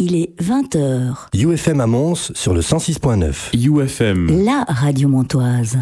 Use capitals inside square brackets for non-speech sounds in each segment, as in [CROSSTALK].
Il est 20h. UFM à Mons sur le 106.9. UFM. La radio montoise.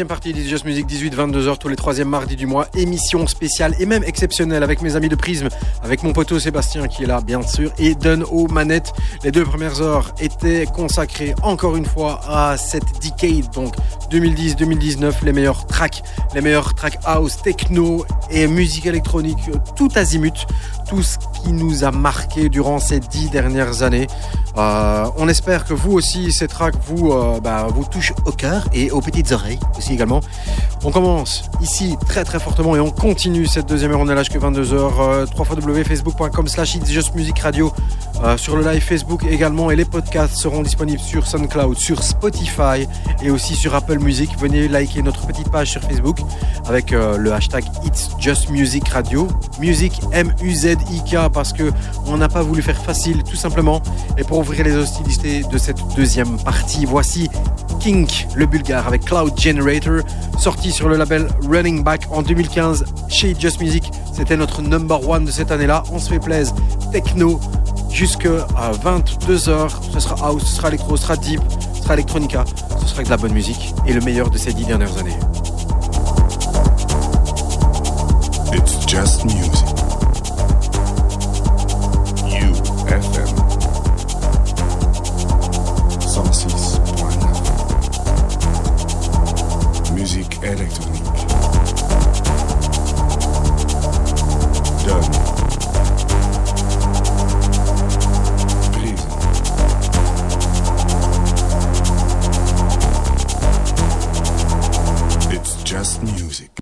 Deuxième partie des Just Music, 18-22h tous les troisièmes mardis du mois. Émission spéciale et même exceptionnelle avec mes amis de Prisme, avec mon poteau Sébastien qui est là bien sûr et Dun aux manettes. Les deux premières heures étaient consacrées encore une fois à cette decade, donc 2010-2019, les meilleurs tracks, les meilleurs tracks house, techno et musique électronique, tout azimut, tout ce qui nous a marqué durant ces dix dernières années. Euh, on espère que vous aussi, ces tracks vous, euh, bah, vous touchent au cœur et aux petites oreilles aussi également. On commence ici très très fortement et on continue cette deuxième heure. On est là jusqu'à 22h. Euh, www.facebook.com slash It's Just Music Radio. Euh, sur le live Facebook également et les podcasts seront disponibles sur SoundCloud, sur Spotify et aussi sur Apple Music. Venez liker notre petite page sur Facebook avec euh, le hashtag It's Just Music Radio. Music M-U-Z-I-K parce que on n'a pas voulu faire facile tout simplement. Et pour ouvrir les hostilités de cette deuxième partie, voici Kink, le bulgare, avec Cloud Generator, sorti sur le label Running Back en 2015 chez Just Music. C'était notre number one de cette année-là. On se fait plaisir. Techno jusqu'à 22h. Ce sera house, ce sera électro, ce sera deep, ce sera electronica. Ce sera de la bonne musique et le meilleur de ces dix dernières années. It's just music. UFM. 106.9. Musique électronique. Done. Just music.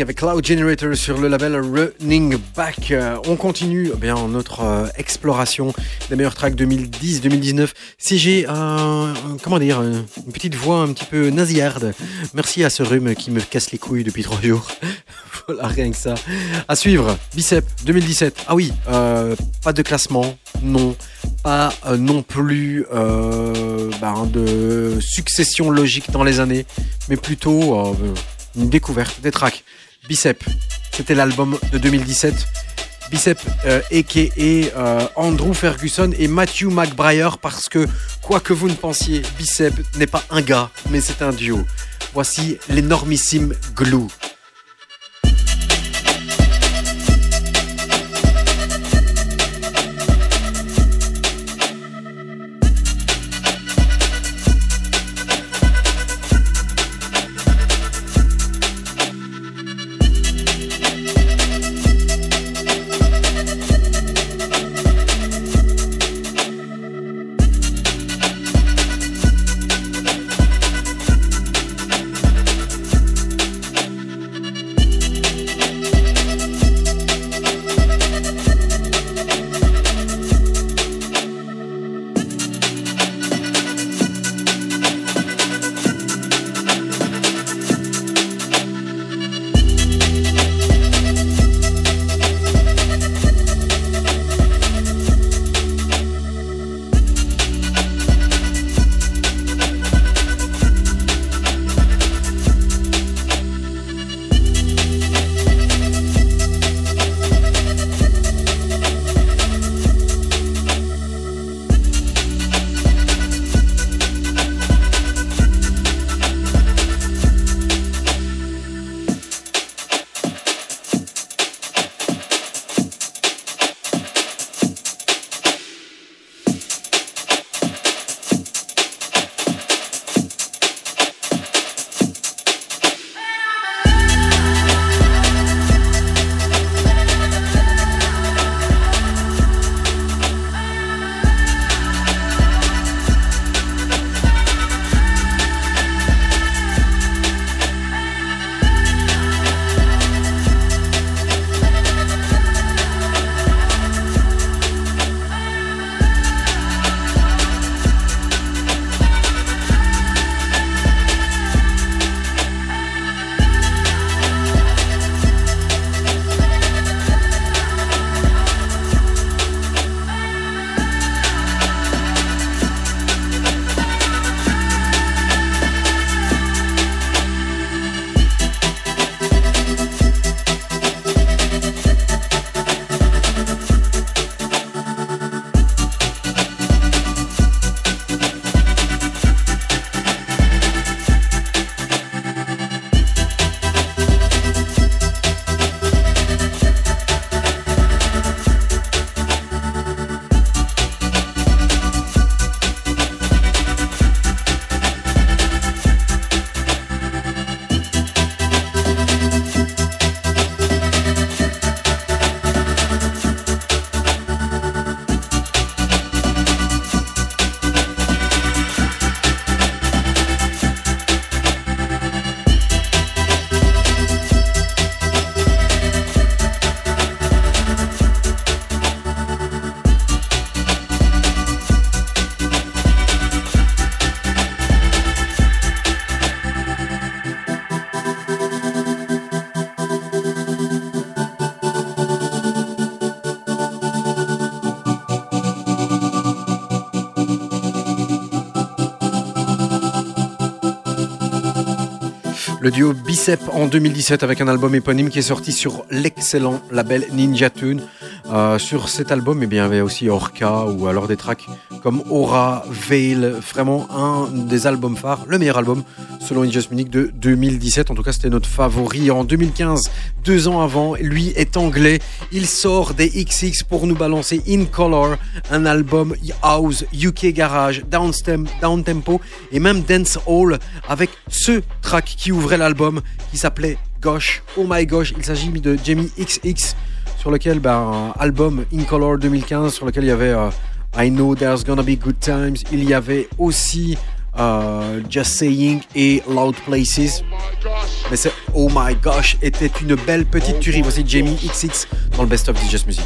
Avec Cloud Generator sur le label Running Back. Euh, on continue eh bien notre euh, exploration des meilleurs tracks 2010-2019. Si j'ai comment dire, une petite voix un petit peu nasillarde, merci à ce rhume qui me casse les couilles depuis trois jours. [LAUGHS] voilà, rien que ça. À suivre, Bicep 2017. Ah oui, euh, pas de classement, non. Pas non plus ben, de succession logique dans les années, mais plutôt une découverte des tracks. Bicep, c'était l'album de 2017. Bicep, euh, a.k.a. euh, Andrew Ferguson et Matthew McBrayer, parce que, quoi que vous ne pensiez, Bicep n'est pas un gars, mais c'est un duo. Voici l'énormissime Glue. Duo Bicep en 2017 avec un album éponyme qui est sorti sur l'excellent label Ninja Tune. Euh, sur cet album, eh il y avait aussi Orca ou alors des tracks comme Aura, Veil, vraiment un des albums phares, le meilleur album selon Injust Munich de 2017. En tout cas, c'était notre favori en 2015, deux ans avant. Lui est anglais. Il sort des XX pour nous balancer In Color, un album house, UK garage, downstem, down tempo et même dance hall avec ce track qui ouvrait l'album qui s'appelait Gosh. Oh my gosh, il s'agit de Jamie XX. Sur lequel, ben, album In Color 2015, sur lequel il y avait euh, I Know There's Gonna Be Good Times. Il y avait aussi euh, Just Saying et Loud Places. Mais c'est Oh My Gosh était une belle petite tuerie. Voici Jamie XX dans le Best of DJ Music.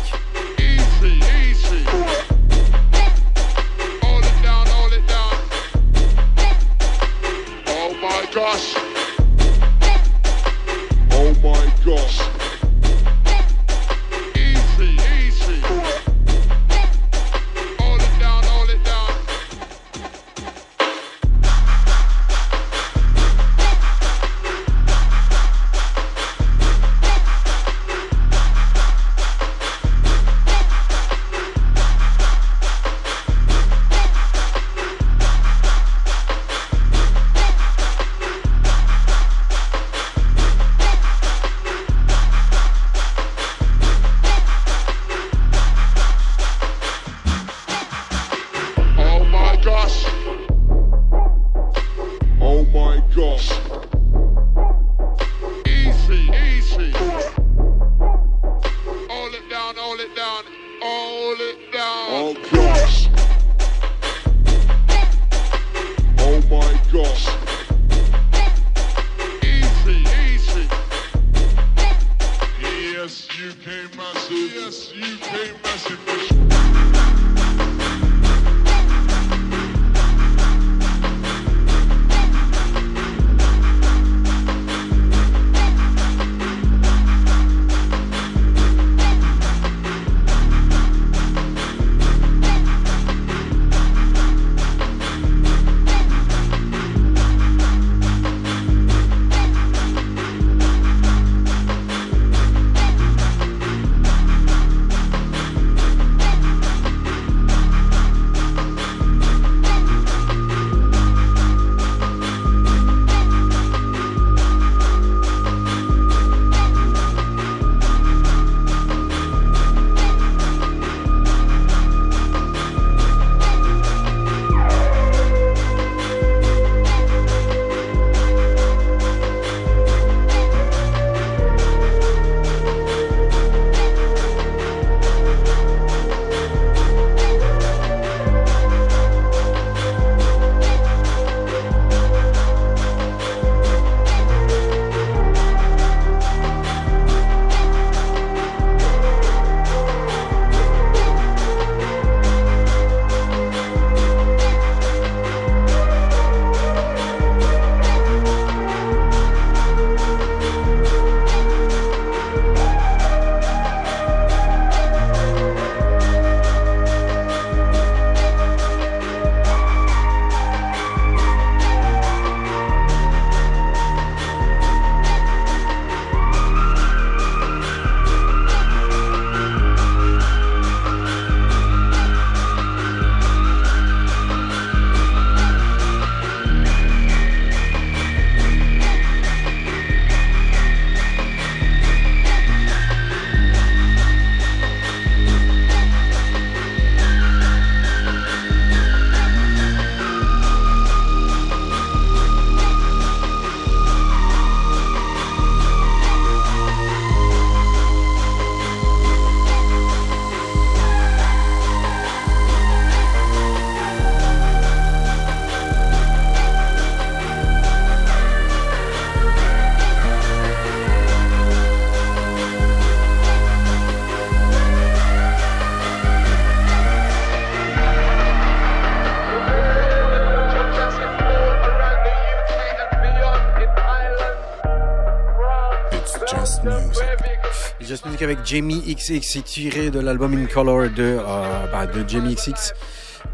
Jamie XX tiré de l'album In Color de, euh, bah, de Jamie XX.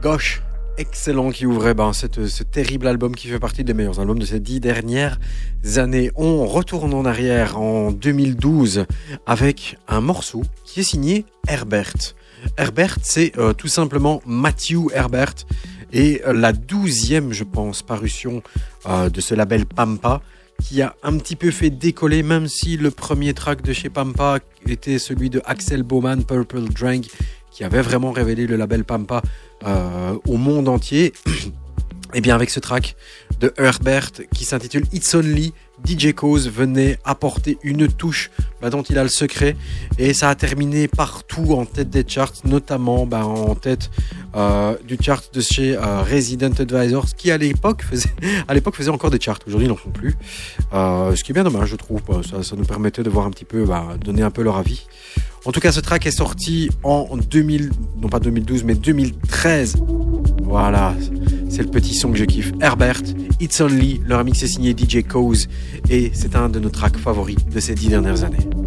Gauche, excellent qui ouvrait bah, cette, ce terrible album qui fait partie des meilleurs albums de ces dix dernières années. On retourne en arrière en 2012 avec un morceau qui est signé Herbert. Herbert, c'est euh, tout simplement Matthew Herbert et euh, la douzième, je pense, parution de ce label Pampa qui a un petit peu fait décoller, même si le premier track de chez Pampa était celui de Axel Bowman, Purple Drank, qui avait vraiment révélé le label Pampa euh, au monde entier. Et [CLEARS THROAT] bien avec ce track de Herbert qui s'intitule It's Only DJ Cause venait apporter une touche bah, dont il a le secret et ça a terminé partout en tête des charts, notamment bah, en tête euh, du chart de chez euh, Resident Advisors qui [LAUGHS] à l'époque faisait, encore des charts, aujourd'hui ils n'en font plus. Euh, ce qui est bien dommage je trouve, ça, ça, nous permettait de voir un petit peu, bah, donner un peu leur avis. En tout cas ce track est sorti en 2000, non pas 2012 mais 2013. Voilà, c'est le petit son que je kiffe. Herbert, It's Only, leur mix est signé DJ Cause et c'est un de nos tracks favoris de ces dix dernières années.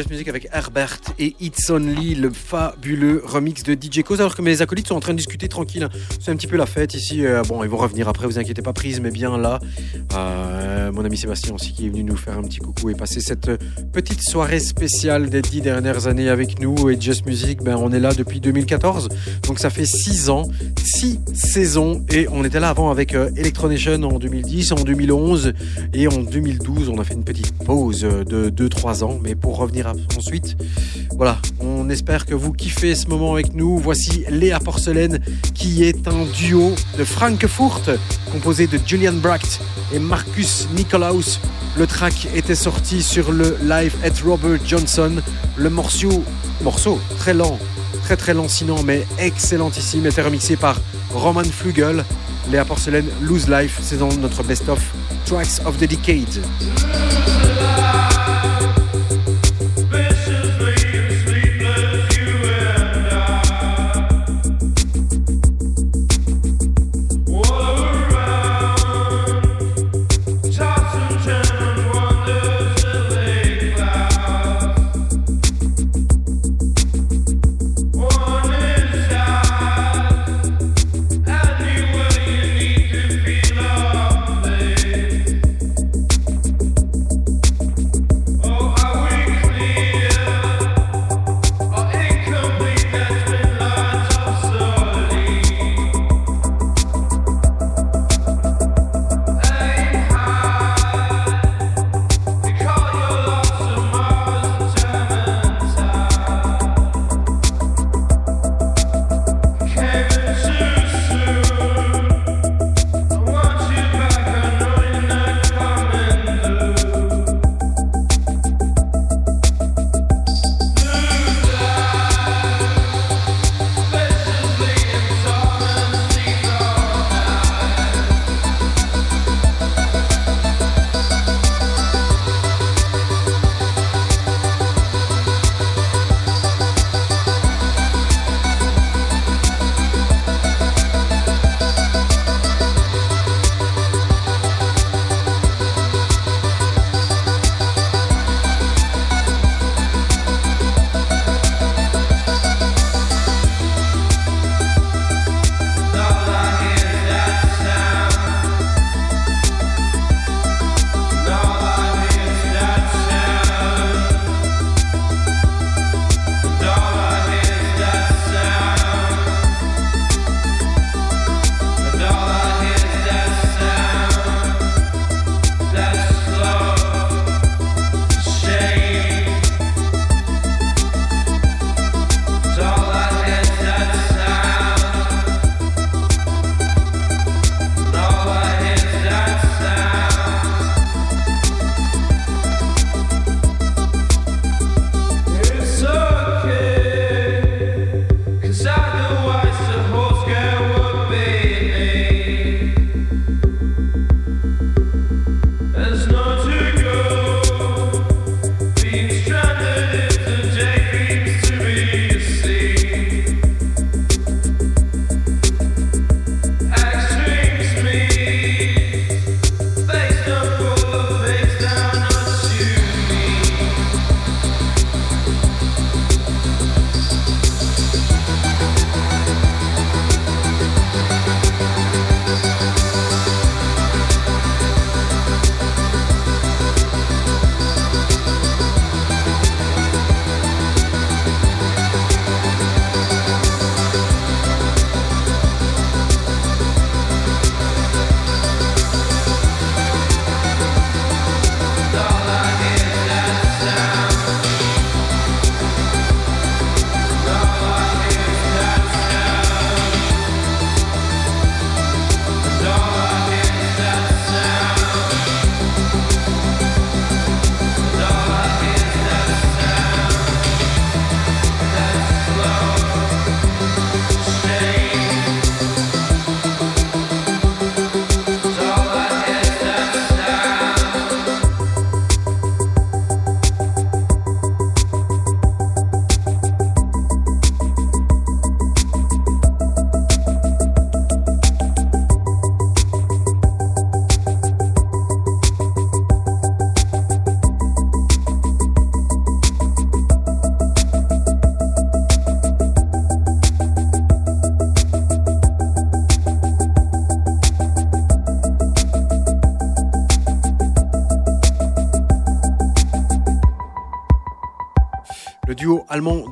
Just Music avec Herbert et It's Only, le fabuleux remix de DJ Cause. Alors que mes acolytes sont en train de discuter tranquille. C'est un petit peu la fête ici. Euh, bon, ils vont revenir après, vous inquiétez pas, prise, mais bien là. Euh, mon ami Sébastien aussi qui est venu nous faire un petit coucou et passer cette petite soirée spéciale des dix dernières années avec nous. Et Just Music, ben, on est là depuis 2014. Donc ça fait six ans, six saisons. Et on était là avant avec euh, Electronation en 2010, en 2011 et en 2012. On a fait une petite pause de 2-3 ans. Mais pour revenir ensuite. Voilà, on espère que vous kiffez ce moment avec nous. Voici Léa Porcelaine qui est un duo de Frankfurt composé de Julian Bracht et Marcus Nicolaus. Le track était sorti sur le live at Robert Johnson. Le morceau, morceau très lent, très très lancinant mais excellentissime était remixé par Roman Flugel. Léa Porcelaine Lose Life, c'est dans notre best-of Tracks of the Decade.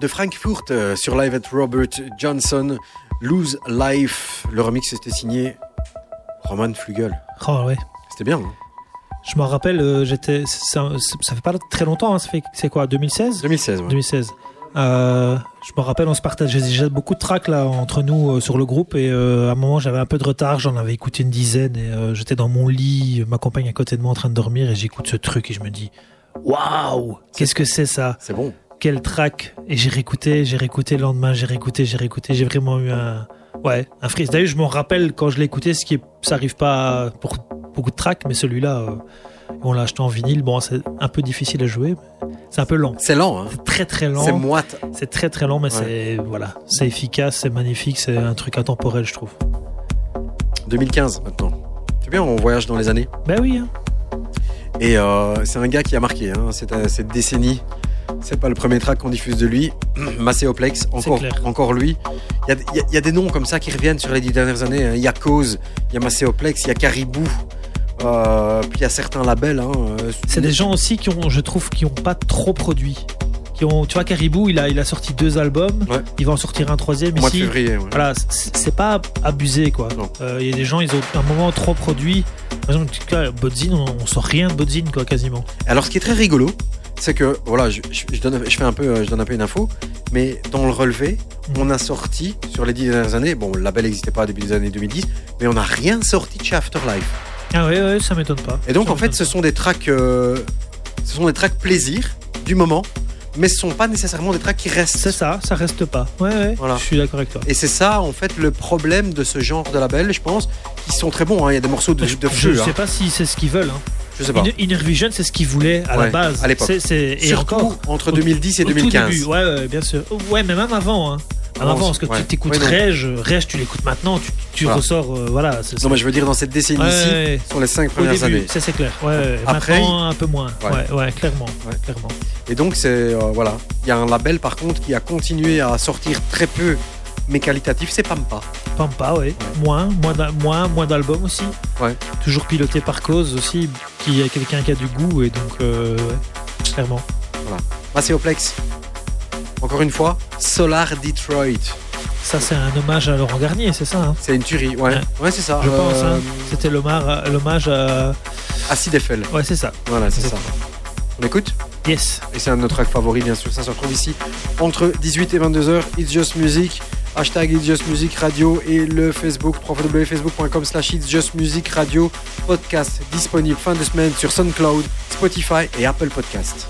De Frankfurt euh, sur Live at Robert Johnson, Lose Life. Le remix était signé Roman Flügel. Oh, ouais. C'était bien. hein Je m'en rappelle, euh, j'étais, ça, ça fait pas très longtemps, hein, ça fait, c'est quoi, 2016 2016. ouais. 2016. Euh, je me rappelle, on se partageait déjà beaucoup de tracks là entre nous euh, sur le groupe et euh, à un moment j'avais un peu de retard, j'en avais écouté une dizaine et j'étais dans mon lit, ma compagne à côté de moi en train de dormir et j'écoute ce truc et je me dis waouh, qu'est-ce que c'est ça? C'est bon. Quel track Et j'ai réécouté, j'ai réécouté le lendemain, j'ai réécouté, j'ai réécouté, j'ai vraiment eu un ouais un freeze. D'ailleurs je m'en rappelle quand je l'ai écouté, ce qui est, ça arrive pas pour beaucoup de tracks, mais celui-là euh, on l'a acheté en vinyle. Bon c'est un peu difficile à jouer, c'est un peu lent. C'est lent. Hein C'est très très lent. c'est moite. C'est très très lent, mais c'est voilà, c'est efficace, c'est magnifique, c'est un truc intemporel, je trouve. 2015 maintenant. C'est bien, on voyage dans les années. Ben oui, hein. Et euh, c'est un gars qui a marqué hein, cette, cette décennie. C'est pas le premier track qu'on diffuse de lui. [CLEARS THROAT] Macéoplex, encore, encore lui. Il y a, y y des noms comme ça qui reviennent sur les dix dernières années. hein. Il y a Cause, il y a Macéoplex, il y a Caribou. Euh, puis il y a certains labels. Hein, euh, c'est des gens aussi qui ont, je trouve, qui ont pas trop produit. Qui ont, tu vois, Caribou, il a, il a sorti deux albums, Ouais. il va en sortir un troisième mois de ici. février. ouais. Voilà, c'est pas abusé quoi. Euh, Il y a des gens, ils ont à un moment trop produit. Par exemple, en tout cas, Bodzin, on, on sort rien de Bodzin quoi, quasiment. Alors, ce qui est très rigolo, c'est que voilà, je, je- je donne, je fais un peu, euh, je donne un peu une info, mais dans le relevé, on a sorti sur les dix dernières années. Bon, le label n'existait pas au début des années 2010, mais on n'a rien sorti de chez Afterlife. Ah ouais, ouais, ça m'étonne pas. Et donc, Ça en fait, ce sont des tracks, euh, ce sont des tracks plaisir du moment, mais ce sont pas nécessairement des tracks qui restent. C'est ça, ça reste pas. Ouais, ouais. Voilà. Je suis d'accord avec toi. Et c'est ça, en fait, le problème de ce genre de label, je pense, qui sont très bons. hein. Il y a des morceaux de, je de je feu. sais hein. pas si c'est ce qu'ils veulent. Hein. Je sais pas. Vision, c'est ce qu'ils voulaient à Ouais, la base. à l'époque. Surtout encore. entre au- 2010 et au tout 2015. début, ouais, bien sûr. Ouais, mais même avant. Hein. Même Avant, avant, parce que ouais. tu t'écoutes. Rage, Rage, tu l'écoutes maintenant, tu, tu Voilà. ressors, euh, voilà. Non, mais je veux dire, dans cette décennie-ci, sur les cinq Au premières début, années. ça c'est clair. Ouais. Après, maintenant un peu moins. Ouais. Clairement, clairement. Et donc, c'est. euh, voilà. Il y a un label, par contre, qui a continué à sortir très peu, mais qualitatif, c'est Pampa. Pampa, ouais. Moins, moins, moins, moins d'albums aussi. Ouais. Toujours piloté par Cause aussi, qui est quelqu'un qui a du goût et donc, euh, ouais, clairement. Macéoplex. Encore une fois, Solar Detroit. Ça, c'est un hommage à Laurent Garnier, c'est ça hein? C'est une tuerie, ouais. Ouais. Ouais, c'est ça. Je pense. Euh, Hein. C'était l'hommage à- l'hommage à. Acid Eiffel. Ouais, c'est ça. Voilà, c'est ça. On écoute? Yes. Et c'est un de nos tracks favoris, bien sûr. Ça se retrouve ici entre 18 et 22 heures. It's Just Music. Hashtag It's Just Music Radio et le Facebook, www.facebook.com slash It's Just Music Radio. Podcast disponible fin de semaine sur SoundCloud, Spotify et Apple Podcast.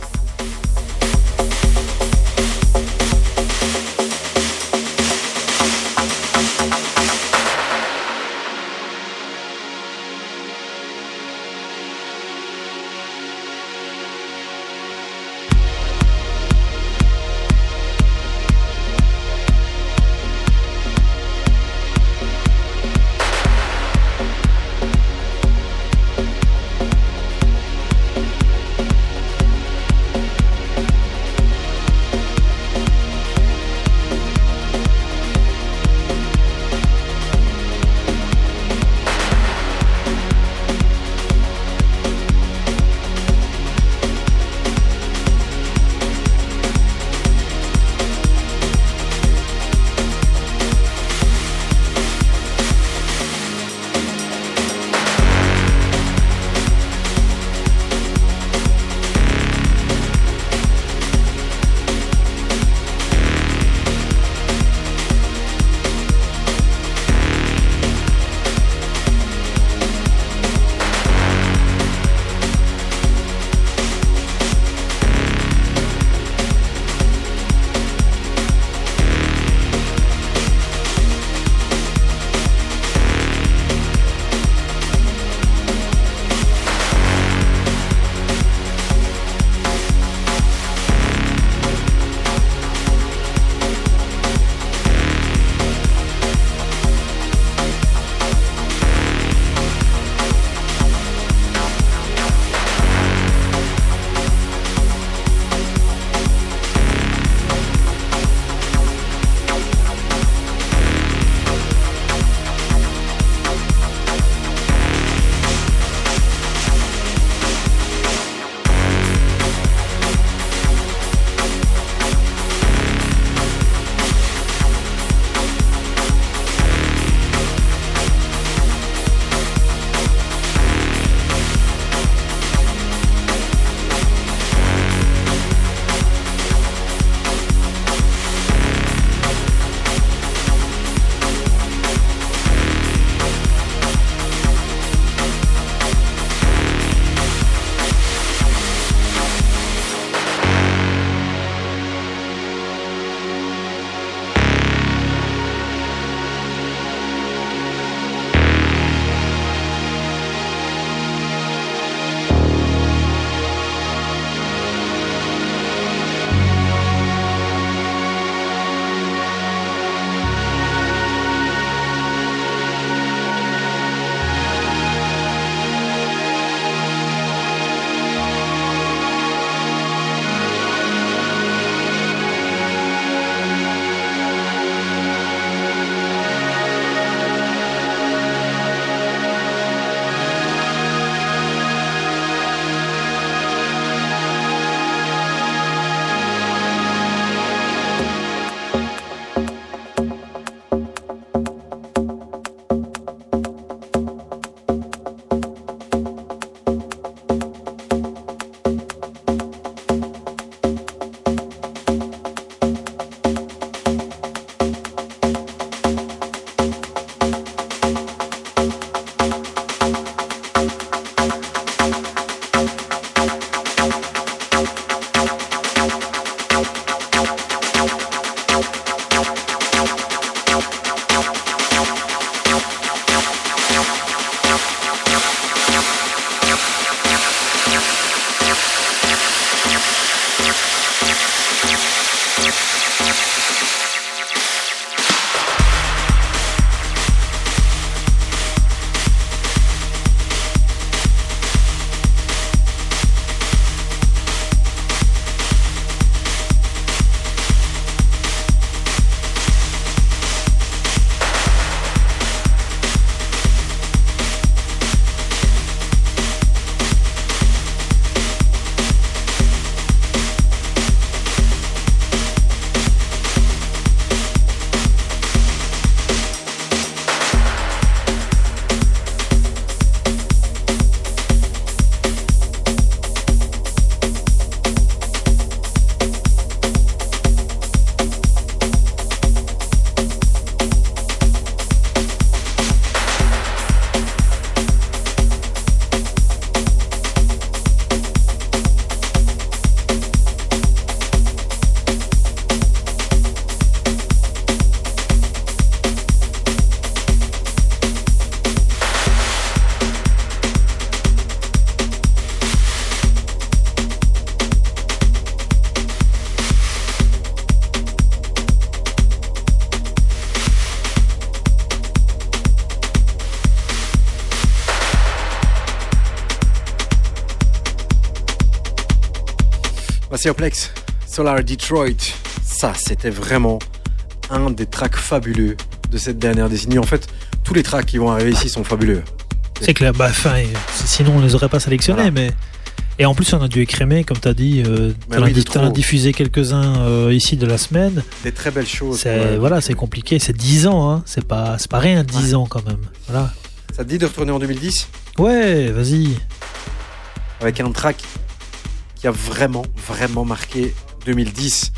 Massioplex, Solar Detroit. Ça, c'était vraiment un des tracks fabuleux de cette dernière décennie. En fait, tous les tracks qui vont arriver ici sont fabuleux. C'est clair, bah, euh, sinon on les aurait pas sélectionnés, Voilà. mais. Et en plus, on a dû écrémer, comme tu as dit, euh, t'en as oui, diffusé quelques-uns euh, ici de la semaine. Des très belles choses. Ouais. voilà, c'est compliqué, c'est 10 ans, hein. c'est pas, pas rien, 10 ans quand même. Voilà. Ça te dit de retourner en 2010 Ouais, vas-y. avec un track qui a vraiment, vraiment marqué 2010,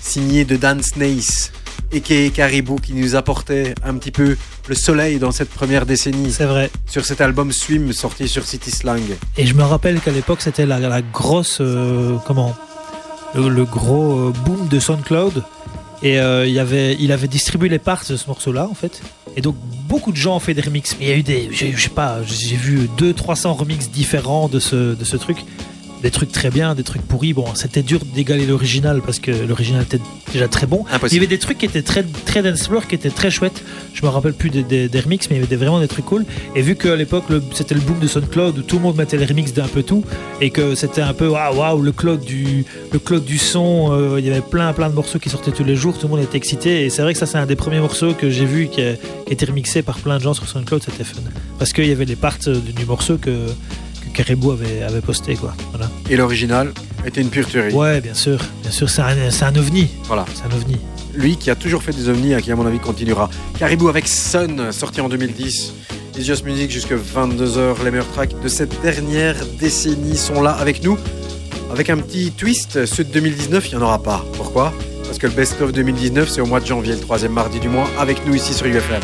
signé de Dan Snace, et Caribou, qui nous apportait un petit peu le soleil dans cette première décennie C'est vrai. sur cet album Swim sorti sur City Slang. Et je me rappelle qu'à l'époque, c'était la, la grosse. euh, comment le, le gros euh, boom de SoundCloud. Et euh, il, avait, il avait distribué les parts de ce morceau-là, en fait. Et donc, beaucoup de gens ont fait des remixes. Mais il y a eu des. Je sais pas, j'ai vu 200-300 remixes différents de ce, de ce truc. Des trucs très bien, des trucs pourris. Bon, c'était dur d'égaler l'original parce que l'original était déjà très bon. Il y avait des trucs qui étaient très, très dance floor, qui étaient très chouettes. Je me rappelle plus des, des- des remixes, mais il y avait des- vraiment des trucs cool. Et vu qu'à l'époque, le- c'était le boom de SoundCloud où tout le monde mettait les remixes d'un peu tout, et que c'était un peu waouh, waouh, le cloud du, le cloud du son, euh, il y avait plein, plein de morceaux qui sortaient tous les jours, tout le monde était excité. Et c'est vrai que ça, c'est un des premiers morceaux que j'ai vu qui, a- qui était remixé par plein de gens sur SoundCloud, c'était fun. Parce qu'il y avait les parts euh, du, du morceau que Caribou avait, avait posté, quoi. Voilà. Et l'original était une pure tuerie. Ouais, bien sûr, bien sûr, c'est un, c'est un ovni. Voilà. C'est un ovni. Lui qui a toujours fait des ovnis et qui, à mon avis, continuera. Caribou avec Sun, sorti en 2010. It's Just Music jusque 22h. Les meilleurs tracks de cette dernière décennie sont là avec nous. Avec un petit twist, ceux de 2019, il n'y en aura pas. Pourquoi? Parce que le Best of 2019, c'est au mois de janvier, le troisième mardi du mois, avec nous ici sur UFM.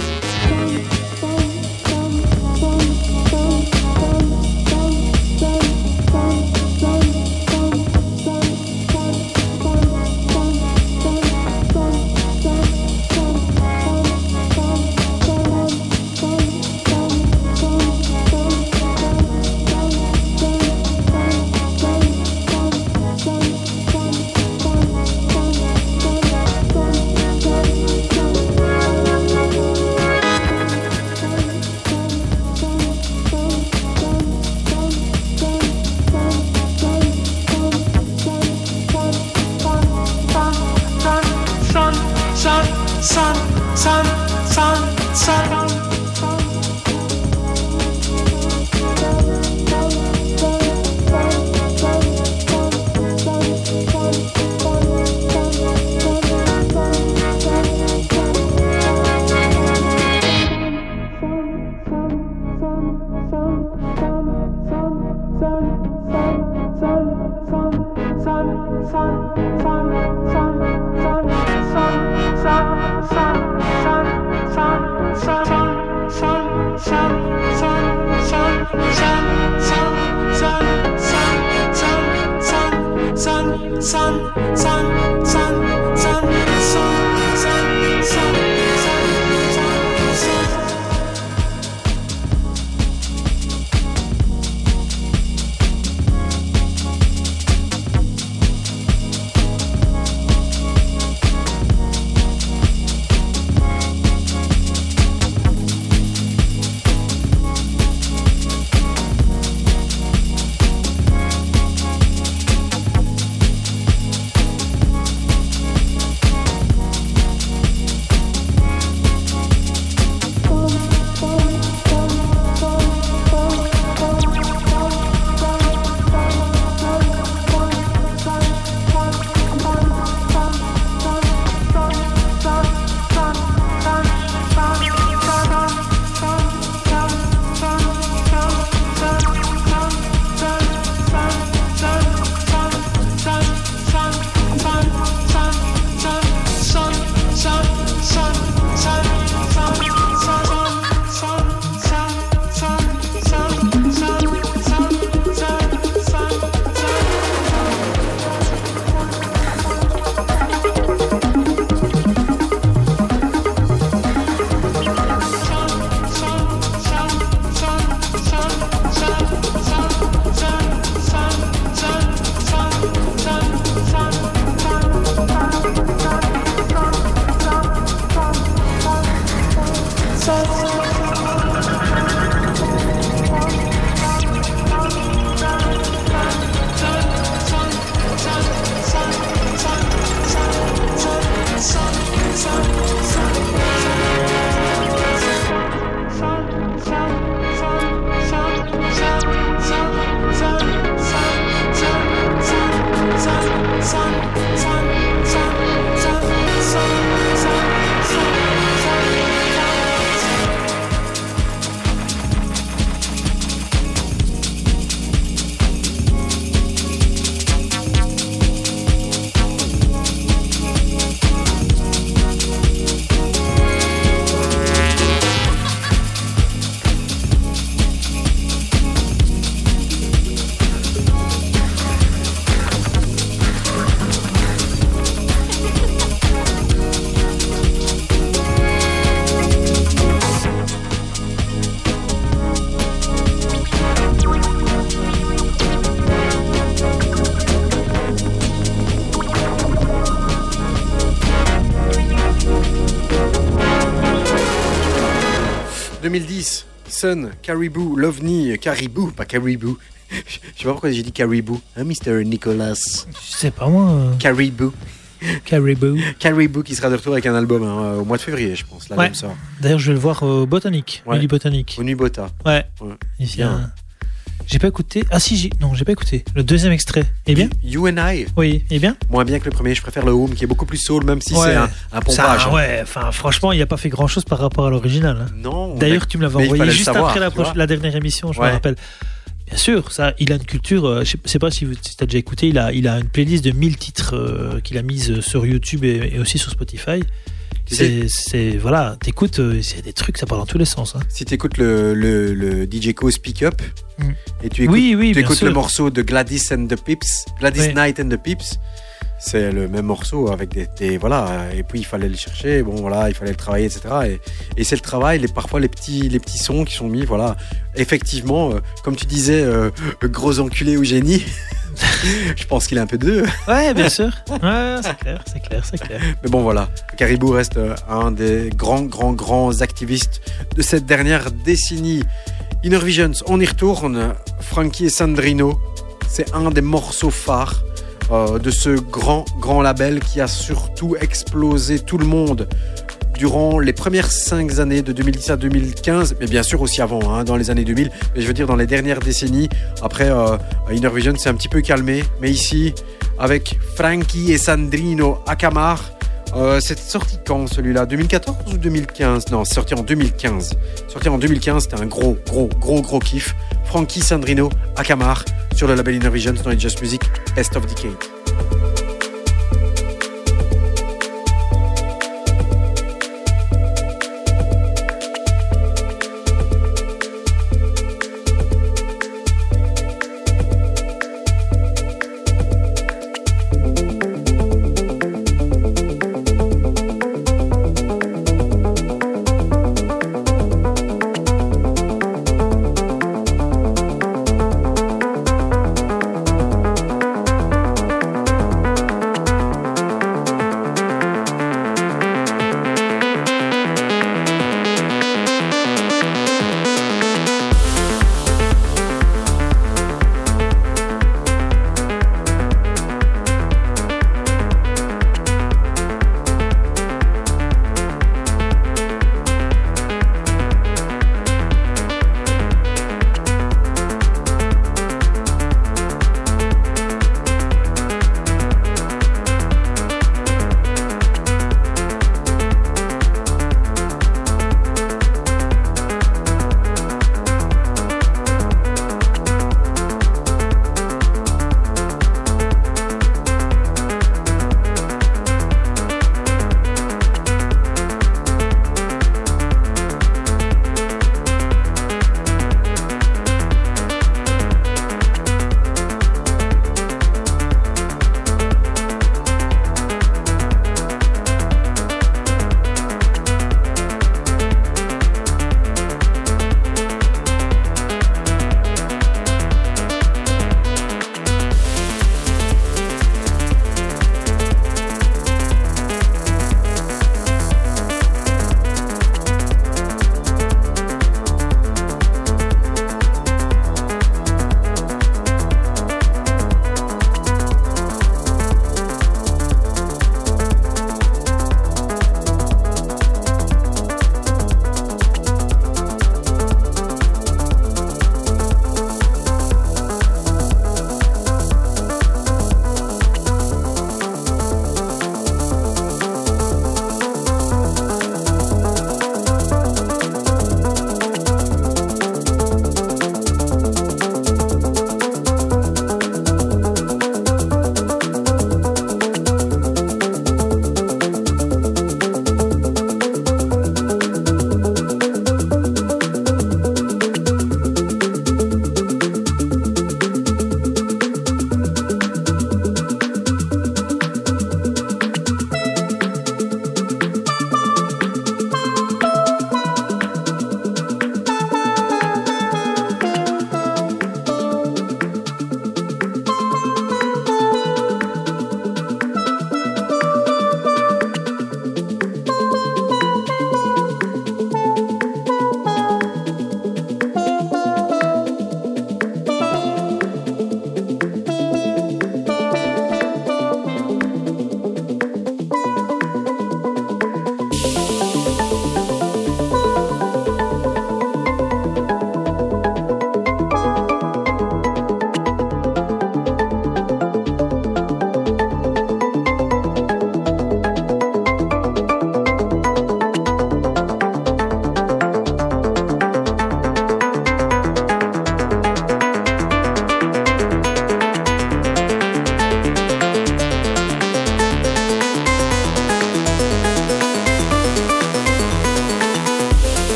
Caribou, Lovni, Caribou, pas Caribou. Je sais pas pourquoi j'ai dit Caribou. Hein, Mr. Nicholas? Je sais pas moi. euh, Caribou. Caribou. Caribou qui sera de retour avec un album hein, au mois de février, je pense. L'album Ouais. sort. D'ailleurs, je vais le voir au Botanique. Ouais. Midi Botanique. Unibota. Ouais. Ouais. Ici, Bien. J'ai pas écouté. Ah si, j'ai... non, j'ai pas écouté. Le deuxième extrait. Eh bien? You and I. Oui, eh bien? Moins bien que le premier, je préfère le Home qui est beaucoup plus soul, même si Ouais. c'est un, un Ça, pompage. hein. ouais, enfin, franchement, il a pas fait grand chose par rapport à l'original. hein. Non. D'ailleurs, tu me l'avais envoyé juste savoir, après la, proche- dernière émission, je Ouais. me rappelle. Bien sûr, ça, il a une culture. euh, je sais- sais pas si, vous, si tu as déjà écouté, il a, il a une playlist de 1000 titres euh, qu'il a mise sur YouTube et, et aussi sur Spotify. C'est, voilà, t'écoutes, euh, c'est des trucs, ça part dans tous les sens. hein. Si tu écoutes le, le, le DJ Co Speak Up Mm. et tu écoutes, oui, oui, tu bien écoutes sûr. le morceau de Gladys and the Pips, Gladys Oui. Knight and the Pips, c'est le même morceau avec des, des- voilà et puis il fallait le chercher, bon voilà, il fallait le travailler etc. Et, et c'est le travail, les, parfois les petits les petits sons qui sont mis, voilà. Effectivement, euh, comme tu disais, euh, gros enculé ou génie. [LAUGHS] Je pense qu'il est un peu deux. Ouais, bien [LAUGHS] sûr. Ouais, c'est clair, c'est clair, c'est clair. Mais bon, voilà. Caribou reste euh, un des grands, grands, grands activistes de cette dernière décennie. Inner Visions, on y retourne. Frankie et Sandrino, c'est un des morceaux phares euh, de ce grand, grand label qui a surtout explosé tout le monde durant les premières cinq années de 2010 à 2015, mais bien sûr aussi avant, hein, dans les années 2000, mais je veux dire dans les dernières décennies. Après, euh, Inner Vision s'est un petit peu calmé, mais ici, avec Frankie et Sandrino Akamar, euh, c'est sorti quand celui-là? 2014 ou 2015 Non, c'est sorti en 2015. Sorti en 2015, c'était un gros, gros, gros, gros kiff. Frankie Sandrino Akamar sur le label Inner Visions dans les Just Music Best of Decade.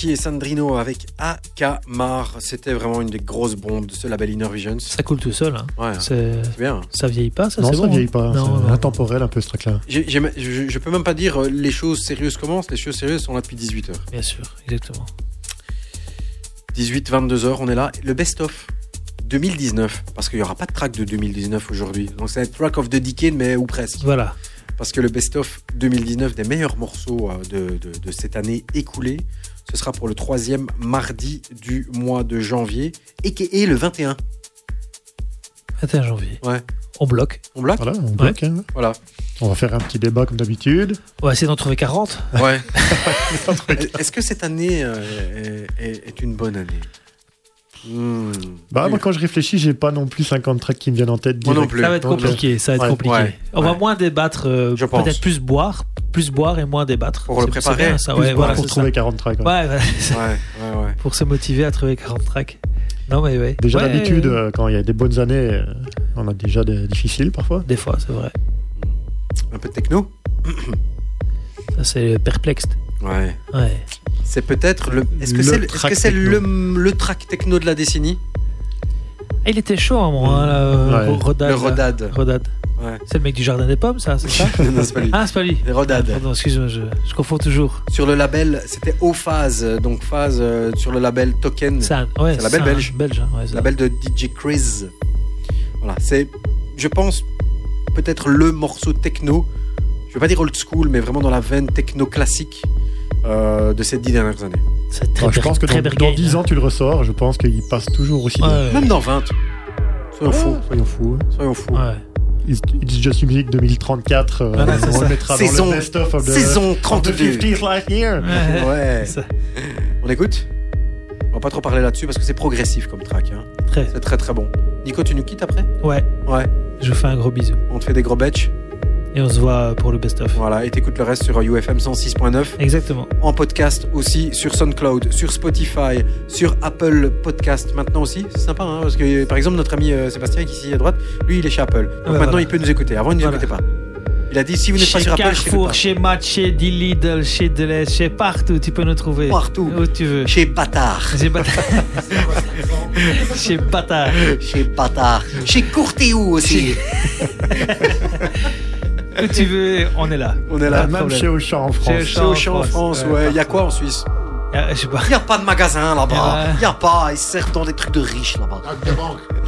Frankie et Sandrino avec Akamar. C'était vraiment une des grosses bombes de ce label Inner Visions. Ça coule tout seul. Hein. Ouais, C'est- bien. Ça vieillit pas, ça Non, c'est ça bon. vieillit pas. Non, c'est intemporel un peu ce truc-là. Je, je peux même pas dire euh, les choses sérieuses commencent, les choses sérieuses sont là depuis 18h. Bien sûr, exactement. 18-22h, on est là. Le best-of 2019, parce qu'il n'y aura pas de track de 2019 aujourd'hui. Donc c'est un track of the decade, mais ou presque. Voilà. Parce que le best-of 2019 des meilleurs morceaux euh, de, de- de cette année écoulée, ce sera pour le troisième mardi du mois de janvier, et, qui est le 21. 21 janvier. Ouais. On bloque. On bloque Voilà, on bloque. hein. Voilà. On va faire un petit débat comme d'habitude. On va essayer d'en trouver 40. Ouais. [LAUGHS] [LAUGHS] Est-ce que cette année euh, est, est- est une bonne année? Bah, moi, quand je réfléchis, j'ai pas non plus 50 tracks qui me viennent en tête. Moi non plus. Ça va être Donc, compliqué. Ça va être ouais. compliqué. Ouais. On va Ouais. moins débattre. euh. Peut-être plus boire. Plus boire et moins débattre. Pour le préparer. bien, ça, Plus ouais, boire voilà, pour trouver ça. 40 tracks. ouais. Ouais, voilà, c'est ça. Ouais, ouais, ouais. Pour se motiver à trouver 40 tracks. Non, mais ouais. Déjà, Ouais, d'habitude, euh, quand il y a des bonnes années, euh, on a déjà des difficiles parfois. Des fois, c'est vrai. Un peu de techno Ça, c'est perplexe. Ouais. Ouais. C'est peut-être le. Est-ce que c'est le, c'est le, track techno de la décennie? Ah, il était chaud à un moment, hein, Ouais. Rodad. Le. Rodad. Rodad. Ouais. C'est le mec du jardin des pommes, ça, c'est ça [LAUGHS] non, c'est pas lui. Ah, c'est pas lui. Rodad. Pardon, excuse-moi, je, je confonds toujours. Sur le label, c'était O-Phase, donc Phase euh, sur le label Token, C'est un, ouais, C'est un label un belge. belge hein, ouais, label de DJ Chris. Voilà, c'est, je pense, peut-être le morceau techno, je vais pas dire old school, mais vraiment dans la veine techno classique euh, de ces dix dernières années. C'est très, Enfin, je pense que très dans, dans Berghain, 10 ans, tu le ressors. Je pense qu'il passe toujours aussi bien. Même dans 20. Soyons fous, Soyons fous. soyons fous. ouais. It's, Just Music 2034. euh, Voilà, c'est on ça. le mettra Saison- dans le best-of of the, Saison of the 32. 50th life year. Ouais. Ouais. Ça, On écoute On va pas trop parler là-dessus parce que c'est progressif comme track. hein. très. C'est très très bon. Nico, tu nous quittes après? Ouais, Ouais. je vous fais un gros bisou. On te fait des gros betch. Et on se voit pour le best-of. Voilà, et t'écoutes le reste sur UFM 106.9. Exactement. en podcast aussi sur SoundCloud, sur Spotify, sur Apple Podcast maintenant aussi. C'est sympa, hein, parce que par exemple notre ami euh, Sébastien qui est ici à droite, lui il est chez Apple. Donc maintenant voilà. il peut nous écouter. Avant il ne nous Voilà. écoutait pas. Il a dit si vous n'êtes pas Chez sur Apple, t'écoute Carrefour, pas. chez Match, chez D Lidl, chez Deleuze, chez partout, tu peux nous trouver. Partout. Où tu veux. Chez Bâtard. Chez Bâtard. [LAUGHS] chez Bâtard. Chez Bâtard. Chez Courtéou aussi. [LAUGHS] Où tu veux, on est là. On est là. Même problème. chez Auchan en France. Chez Auchan en France, ouais. Il y a quoi en Suisse Ah, Je sais pas. Il n'y a pas de magasin là-bas. Il n'y a pas. Ils servent dans des trucs de riches là-bas.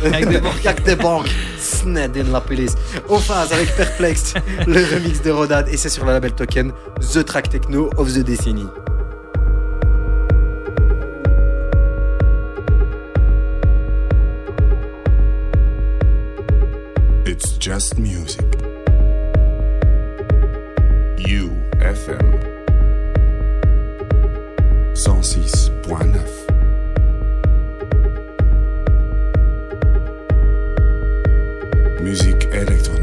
Avec des Il [LAUGHS] n'y a que des banques. Sned in la police. Au phase avec Perplexed, le remix de Rodad. Et c'est sur le label Token, The Track Techno of the Destiny. It's just music. UFM 106.9 Musique électronique.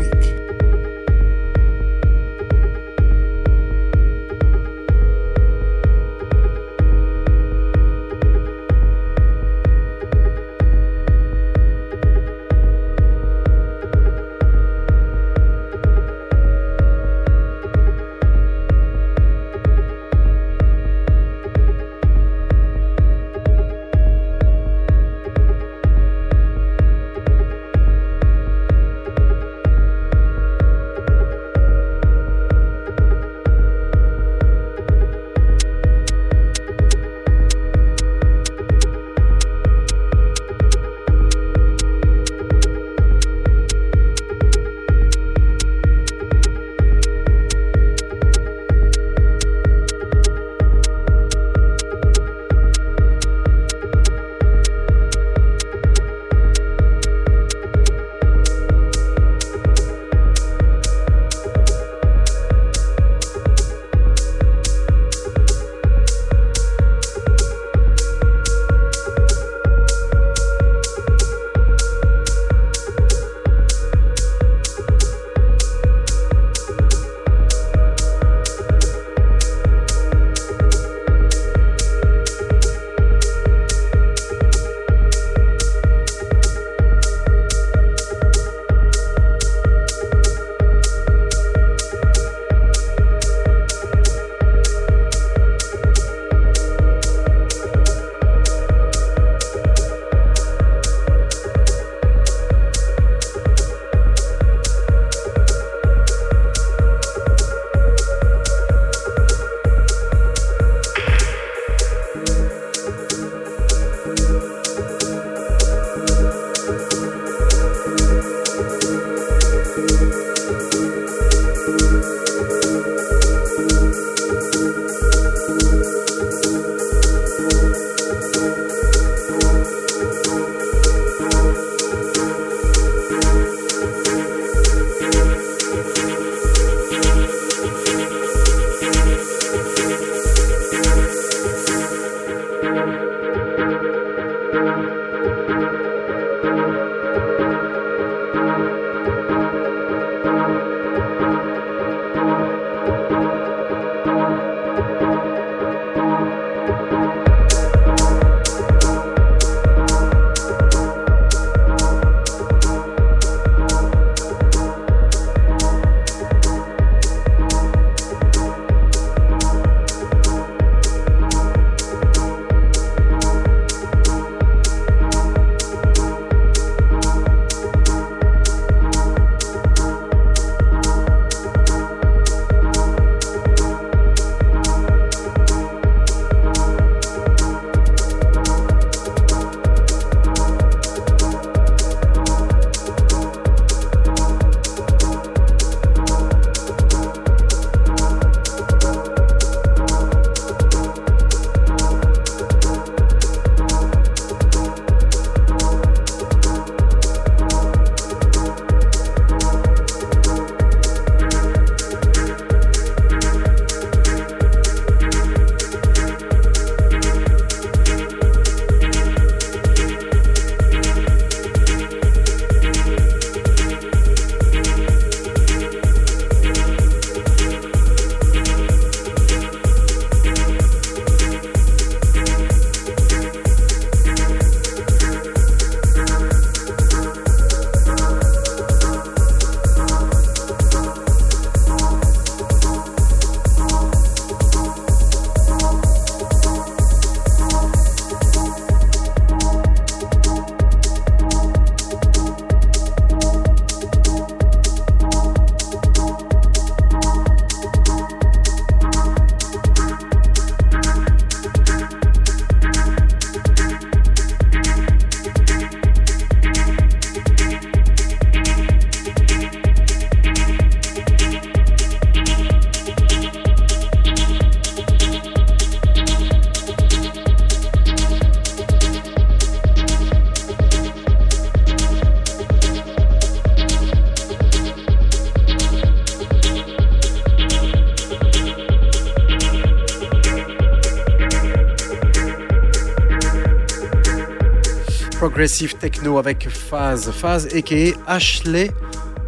Progressive techno avec Phase. Phase a.k.a. Ashley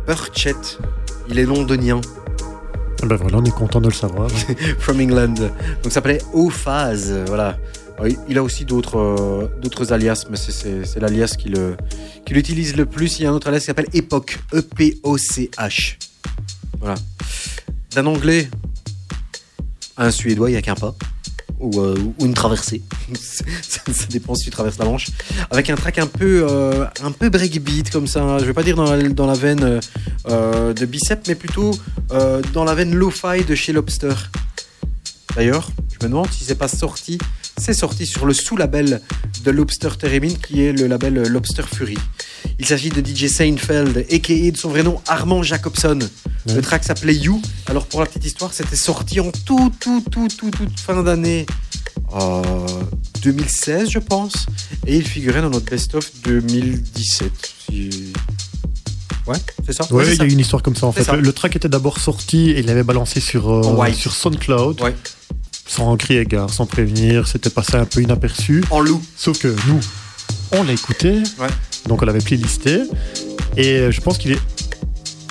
Burchett. Il est londonien, Ah Ben voilà, on est content de le savoir. [LAUGHS] from England. Donc ça s'appelait O-Phase, voilà. Euh, Il a aussi d'autres euh, d'autres alias, mais c'est- l'alias qui le- qui l'utilise le plus. Il y a un autre alias qui s'appelle Epoch, E E-P-O-C-H. Voilà. D'un anglais à un suédois, il n'y a qu'un pas. Ou, euh, ou une traversée. [LAUGHS] ça, dépend si tu traverses la Manche. Avec un track un peu, euh, un peu breakbeat comme ça. hein. Je vais pas dire dans la, dans la veine euh, euh, de bicep, mais plutôt euh, dans la veine lo-fi de chez Lobster. D'ailleurs, je me demande si c'est pas sorti. C'est sorti sur le sous-label de Lobster Theremin, qui est le label Lobster Fury. Il s'agit de DJ Seinfeld, a.k.a. de son vrai nom Armand Jacobson. Le track s'appelait You. Alors pour la petite histoire, c'était sorti en tout, tout, tout, tout, toute fin d'année euh, 2016, je pense. Et il figurait dans notre best-of 2017. si- Ouais, c'est ça? Ouais, il y a une histoire comme ça en fait. ça. Le, le track était d'abord sorti et il l'avait balancé sur, euh, sur SoundCloud, Ouais. sans crier gare, sans prévenir. C'était passé un peu inaperçu. En loup. Sauf que nous, on l'a écouté, Ouais. donc on l'avait playlisté. Et euh, je pense qu'il est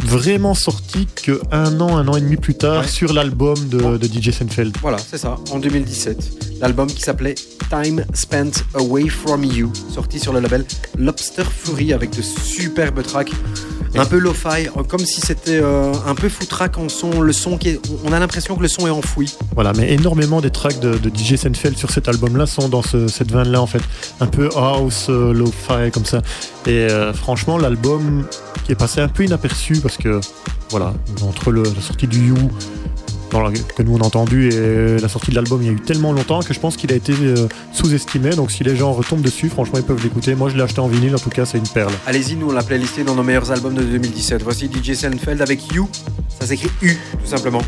vraiment sorti que un an, un an et demi plus tard Ouais. sur l'album de, de DJ Seinfeld. Voilà, c'est ça, en 2017. L'album qui s'appelait Time Spent Away From You, sorti sur le label Lobster Fury avec de superbes tracks. Un peu lo-fi, euh, comme si c'était euh, un peu footrack en son, le son qui est, on a l'impression que le son est enfoui. Voilà, mais énormément des tracks de, de DJ Seinfeld sur cet album-là sont dans ce- cette veine-là en fait. Un peu house, euh, lo-fi comme ça. Et euh, franchement, l'album passé un peu inaperçu parce que, voilà, entre la sortie du You que nous on a entendu et la sortie de l'album il y a eu tellement longtemps que je pense qu'il a été euh, sous-estimé. Donc si les gens retombent dessus, franchement, ils peuvent l'écouter. Moi, je l'ai acheté en vinyle, en tout cas, c'est une perle. Allez-y, nous on l'a playlisté dans nos meilleurs albums de 2017. Voici DJ Seinfeld avec You, ça s'écrit U tout simplement.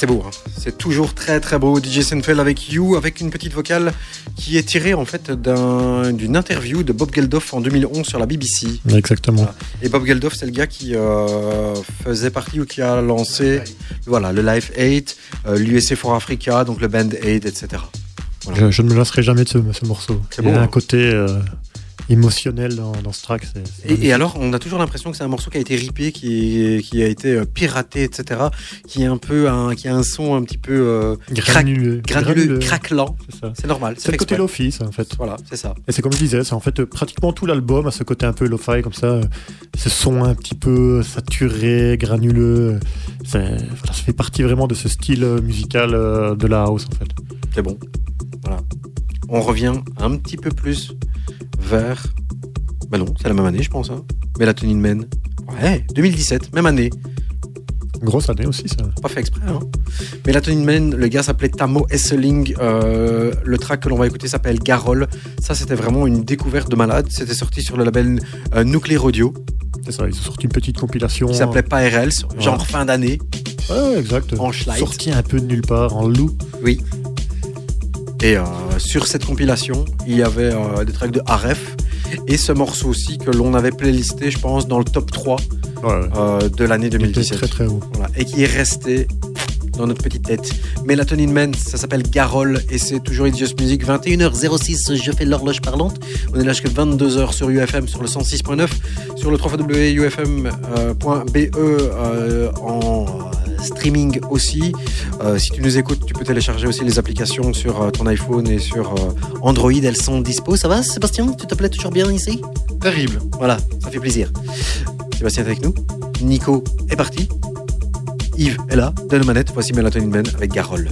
C'est beau, hein. c'est toujours très très beau. DJ Senfeld avec You, avec une petite vocale qui est tirée en fait d'un- d'une interview de Bob Geldof en 2011 sur la BBC. Exactement. Et Bob Geldof, c'est le gars qui euh, faisait partie ou qui a lancé voilà, le Live 8, euh, l'USC for Africa, donc le Band 8, etc. Voilà. Je, je ne me lasserai jamais de ce, ce morceau. C'est Il y a un hein. côté euh, émotionnel dans, dans ce track. Et, et alors, on a toujours l'impression que c'est un morceau qui a été ripé, qui, qui a été euh, piraté, etc. Qui est un peu un, qui a un son un petit peu euh, granuleux. granuleux, Granuleux, craquelant. C'est normal. C'est le côté l'office en fait. Voilà, c'est ça. Et c'est comme je disais, c'est en fait euh, pratiquement tout l'album a ce côté un peu lo-fi comme ça, ce son un petit peu saturé, granuleux. Voilà, ça fait partie vraiment de ce style musical de la house en fait. C'est bon. Voilà. On revient un petit peu plus vers. Bah non, c'est la même année, je pense. Hein. Melatonin Man. Ouais, 2017, même année. Grosse année aussi ça. Pas fait exprès. Hein. Melatonin Man, le gars s'appelait Tamo Esseling. Euh, le track que l'on va écouter s'appelle Garol. Ça, c'était vraiment une découverte de malade. C'était sorti sur le label euh, Nuclear Audio, C'est ça, ils ont sorti une petite compilation. qui s'appelait pas RL, genre fin d'année, Ouais, exact. en. Sorti un peu de nulle part, en loup. Et euh, sur cette compilation, il y avait des tracks de Aref et ce morceau aussi que l'on avait playlisté, je pense, dans le top 3 Ouais, ouais. euh, de l'année Il était 2017. très très haut. Voilà. Et qui est resté dans notre petite tête. Melatonin Man, ça s'appelle Garol et c'est toujours Just Music. 21h06, je fais l'horloge parlante. On est là jusqu'à 22h sur UFM, sur le 106.9, sur le www.ufm.be euh, en euh, streaming aussi. Euh, si tu nous écoutes, tu peux télécharger aussi les applications sur euh, ton iPhone et sur euh, Android. Elles sont dispo. Ça va, Sébastien? Tu te plais toujours bien ici? Terrible. Voilà, ça fait plaisir. Sébastien est avec nous. Nico est parti. Yves est là. De nos manettes, voici Melatonin Man avec Garol.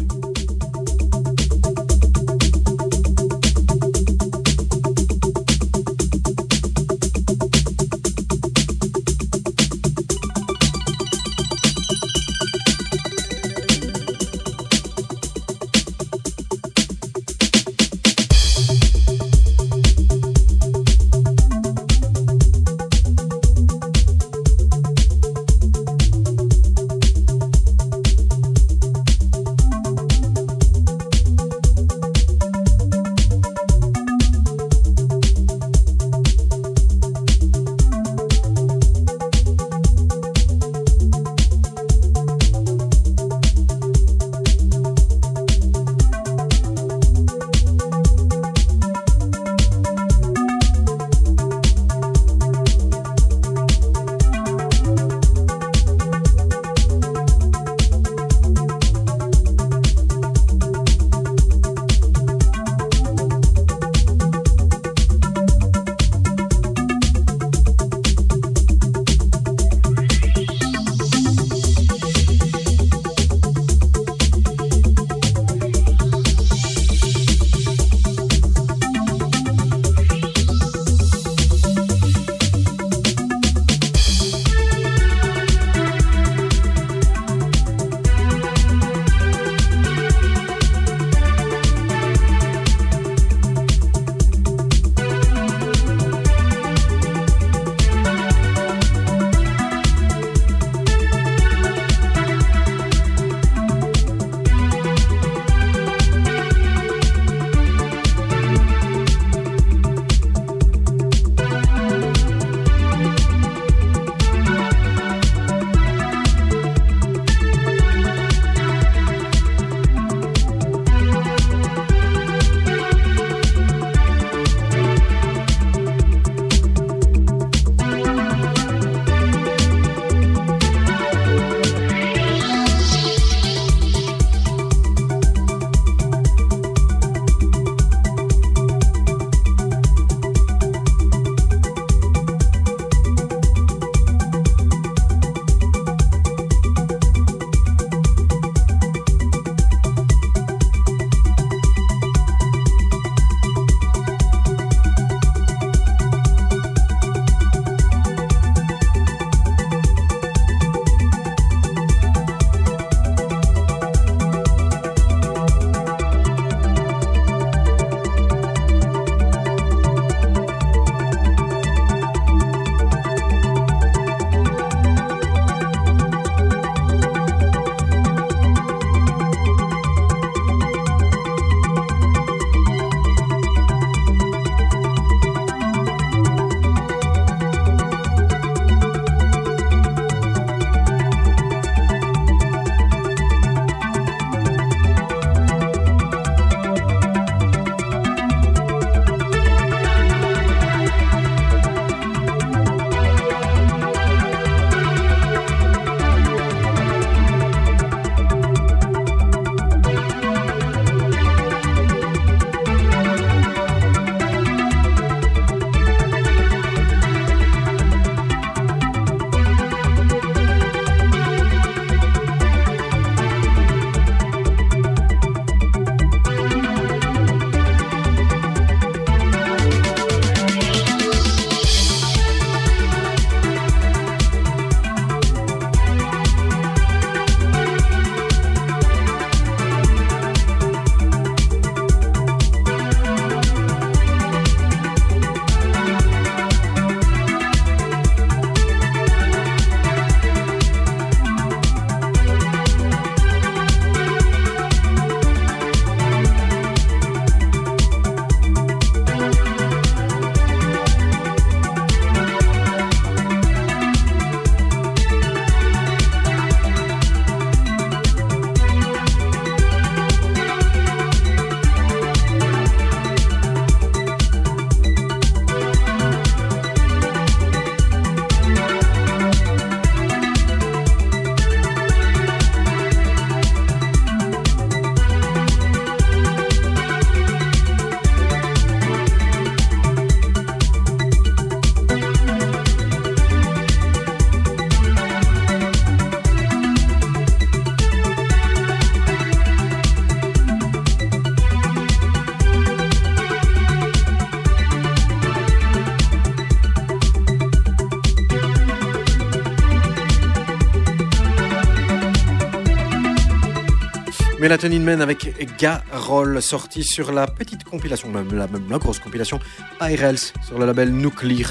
Melatonin Man avec Garol, sorti sur la petite compilation, même la, même la grosse compilation, IRELS, sur le label Nuclear.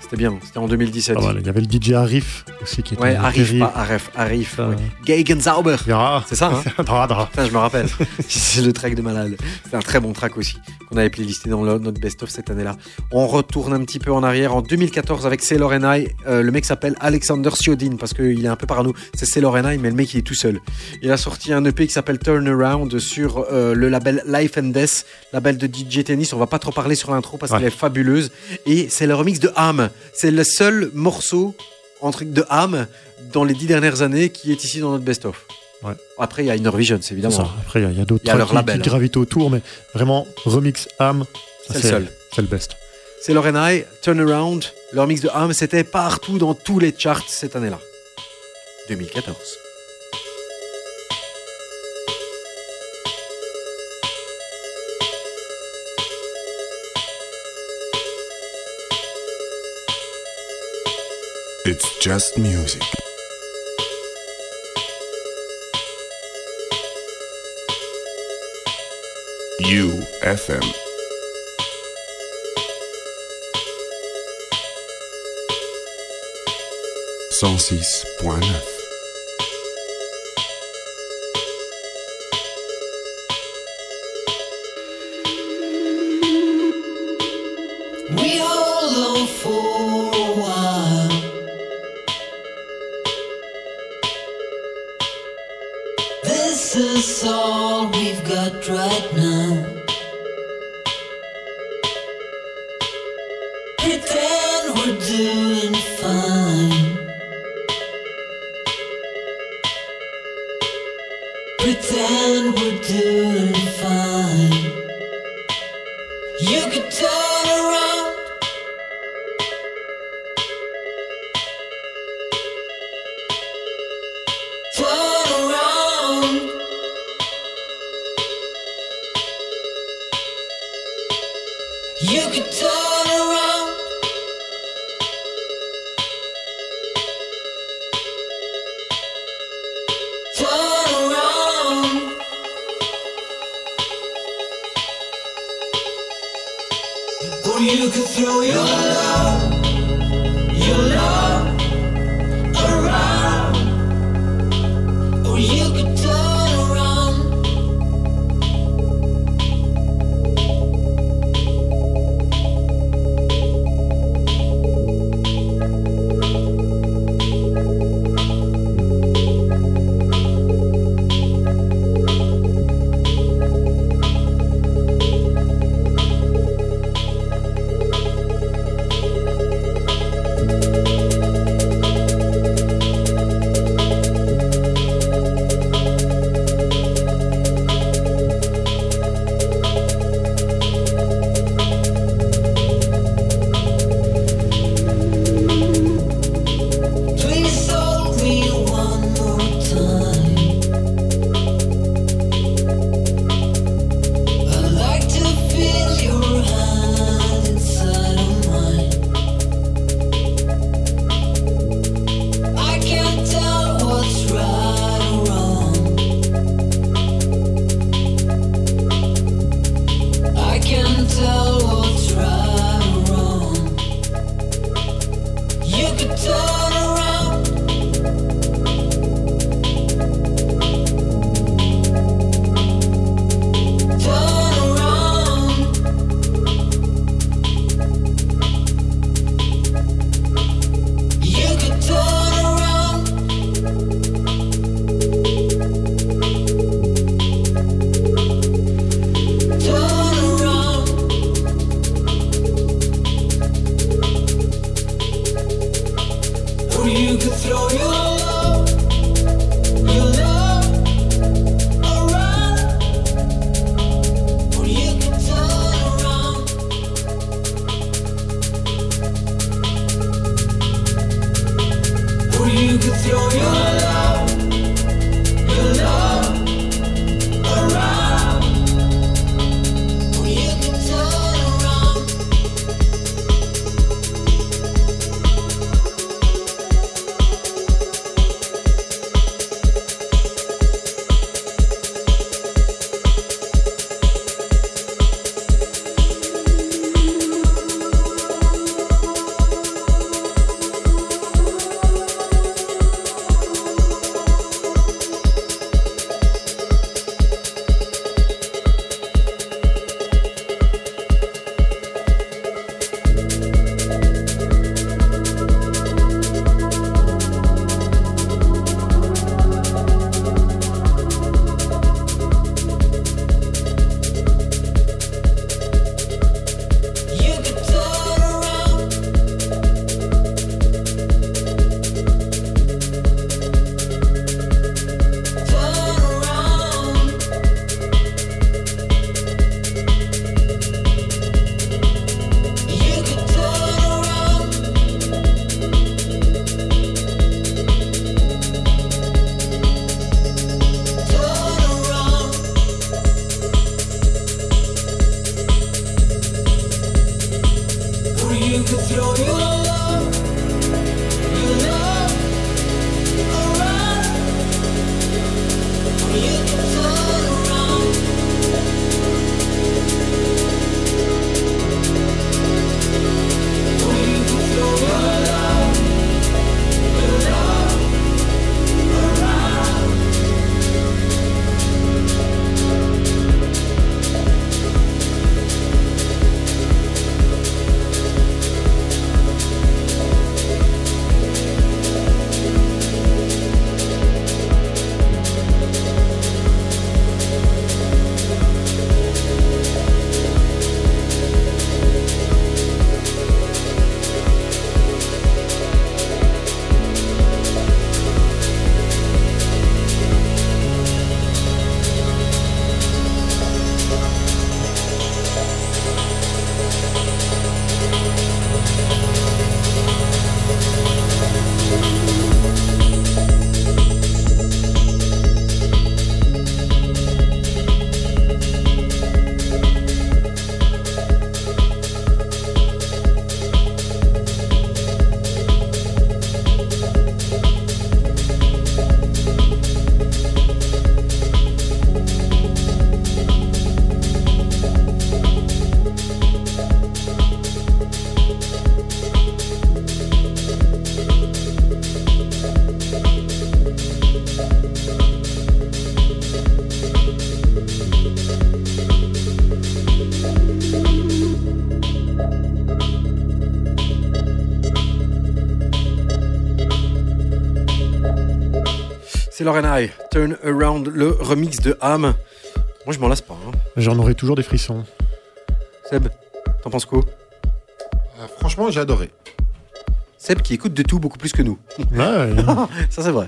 C'était bien, c'était en 2017. Ah, voilà, il y avait le DJ Arif aussi qui était ouais, terrible. pas Arif, Arif. Ah, ouais. Ja. C'est ça, hein [LAUGHS] Dra, dra. Putain, je me rappelle. [LAUGHS] C'est le track de malade. C'est un très bon track aussi qu'on avait playlisté dans le- notre best-of cette année-là. On retourne un petit peu en arrière en 2014 avec Sailor and I. Euh, le mec s'appelle Alexander Siodin parce qu'il est un peu parano. C'est Sailor and I, mais le mec il est tout seul. Il a sorti un EP qui s'appelle Turnaround sur euh, le label Life and Death, label de DJ Tennis. On va pas trop parler sur l'intro parce Ouais. qu'elle est fabuleuse. Et c'est le remix de Ham. C'est le seul morceau entre de Ham dans les dix dernières années qui est ici dans notre best-of. Ouais. Après, il y a Inner Vision, c'est évidemment. ça. Après, il y a- a, d'autres qui, qui hein. gravitent autour, mais vraiment, remix âme, C'est le seul. C'est le best. C'est Lauren I, Turnaround, leur mix de Ham, c'était partout dans tous les charts cette année-là. 2014. It's just music. UFM. Cent six point neuf. Música Taylor and I, Turn Around, le remix de Ham. Moi, je m'en lasse pas. hein. J'en aurais toujours des frissons. Seb, t'en penses quoi? Euh, franchement, j'ai adoré. Seb qui écoute de tout beaucoup plus que nous. Ouais, [LAUGHS] Ça, c'est vrai.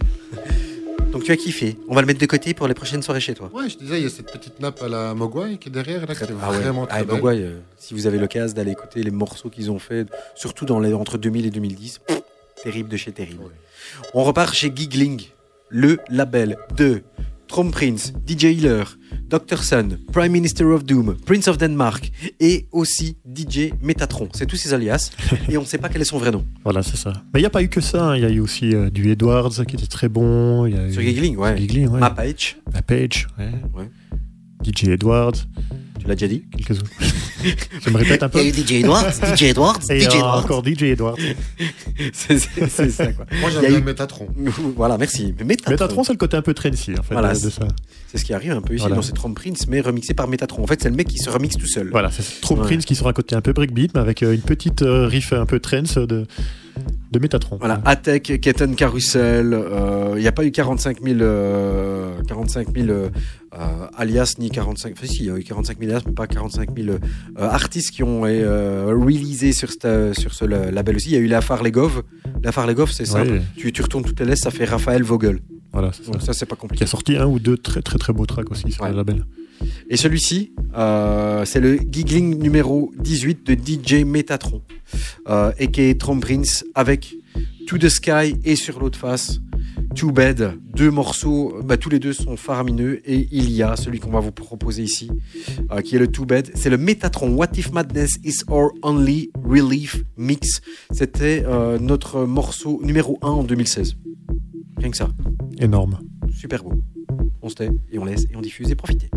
Donc, tu as kiffé. On va le mettre de côté pour les prochaines soirées chez toi. Ouais, je disais, il y a cette petite nappe à la Mogwai qui est derrière, là, qui est Ah ouais, vraiment Ah, très belle. Mogwai, euh, si vous avez l'occasion d'aller écouter les morceaux qu'ils ont fait, surtout dans les, entre 2000 et 2010, pff, terrible de chez terrible. On repart chez Giggling, le label de Trom Prince, DJ Healer, Dr. Sun, Prime Minister of Doom, Prince of Denmark et aussi DJ Metatron. C'est tous ses alias [LAUGHS] et on ne sait pas quel est son vrai nom. Voilà, c'est ça. Mais il n'y a pas eu que ça. hein. Il y a eu aussi euh, du Edwards qui était très bon. Il y a Sur Giggling, ouais. Giggling, ouais. Mapage, La Page, ouais. Ouais. DJ Edwards, tu l'as déjà dit. quelques autres. [LAUGHS] Je me répète un peu. Il y a eu DJ Edwards, [LAUGHS] DJ Edwards, Et DJ euh, Edwards. encore DJ Edwards. [LAUGHS] C'est ça quoi. Moi, j'aime bien eu- Metatron. Voilà, merci. Mais Metatron, Metatron, c'est le côté un peu trendy, en fait, Voilà, de, de ça. c'est ce qui arrive un peu ici Voilà. dans ces Trom Prince, mais remixé par Metatron. En fait, c'est le mec qui se remixe tout seul. Voilà, c'est Ouais. Prince qui sera un côté un peu breakbeat, mais avec euh, une petite euh, riff un peu trance de, de Metatron. Voilà, Atec, Ketten Carousel, euh, il n'y a pas eu 45 000, euh, 45 000 euh, euh, alias, ni 45, enfin si, il y a eu 45 000 alias, mais pas 45 000 euh, artistes qui ont euh, releasé sur, cette- sur ce la- label aussi. Il y a eu la Farlegov. La Farlegov, c'est simple. Ouais, Tu, tu retournes toutes les laisses, ça fait Raphaël Vogel. voilà, c'est ça. Donc ça, c'est pas Qui compliqué. a sorti un ou deux très très très beaux tracks aussi sur Ouais. le label. Et celui-ci, euh, c'est le giggling numéro 18 de DJ Metatron, euh, est Trom Prince avec To the Sky et sur l'autre face Too Bad. Deux morceaux, bah, tous les deux sont faramineux et il y a celui qu'on va vous proposer ici, euh, qui est le Too Bad. C'est le Metatron What If Madness is Our Only Relief Mix. C'était euh, notre morceau numéro 1 en 2016. Rien que ça. Énorme. Super beau. On se tait et on laisse et on diffuse et profitez.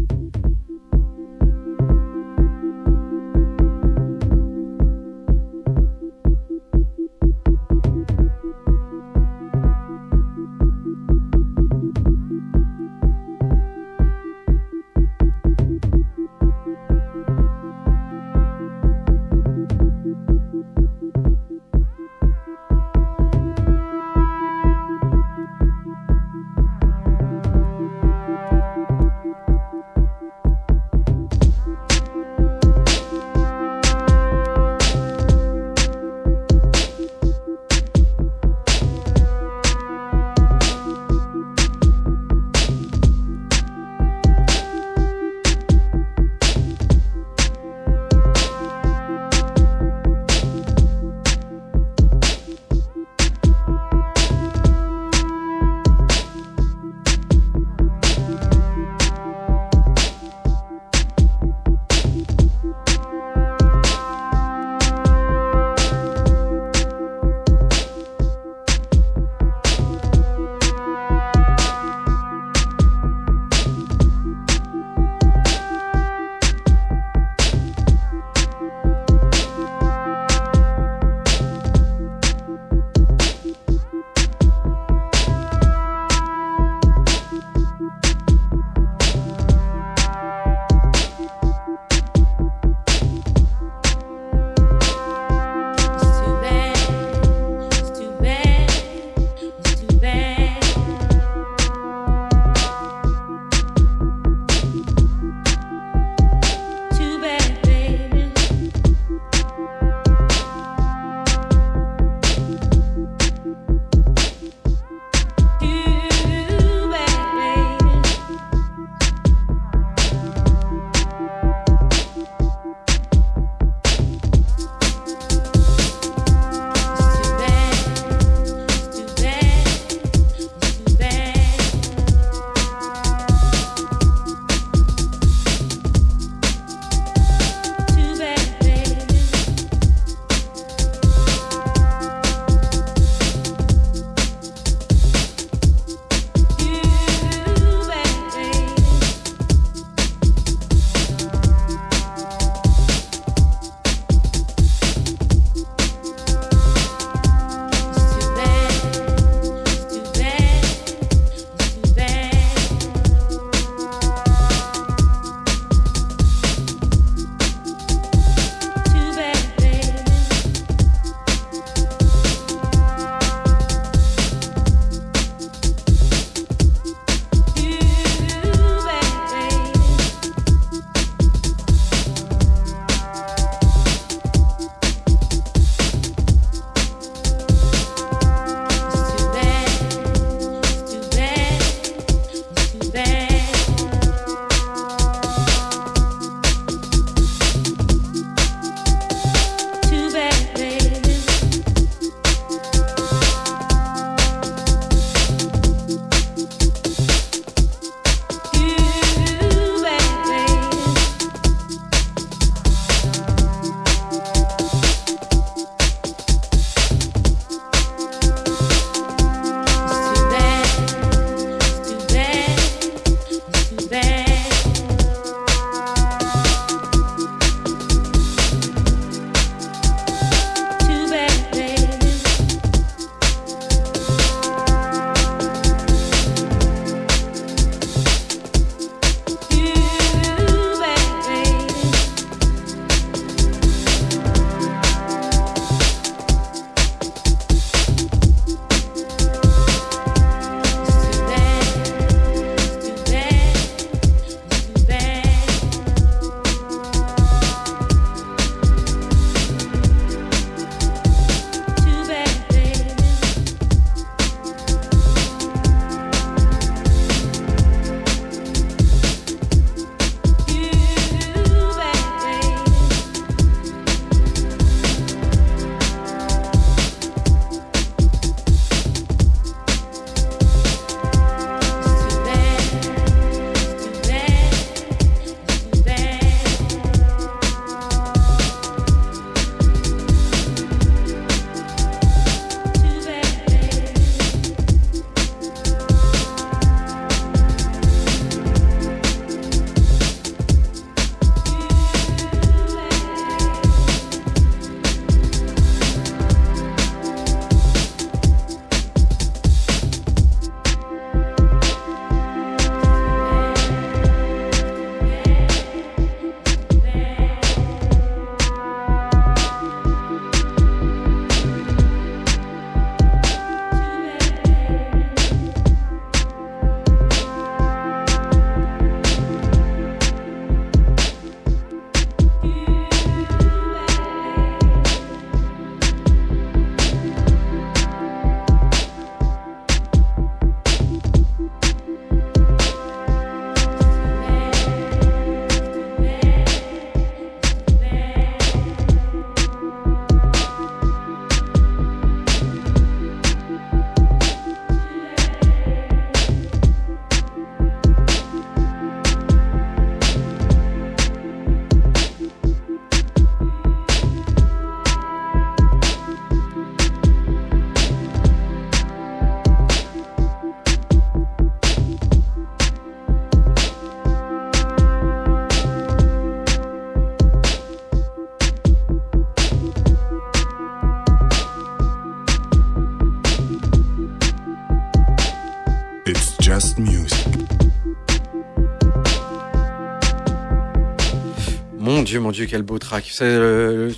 Dieu, mon Dieu, quel beau track. Euh,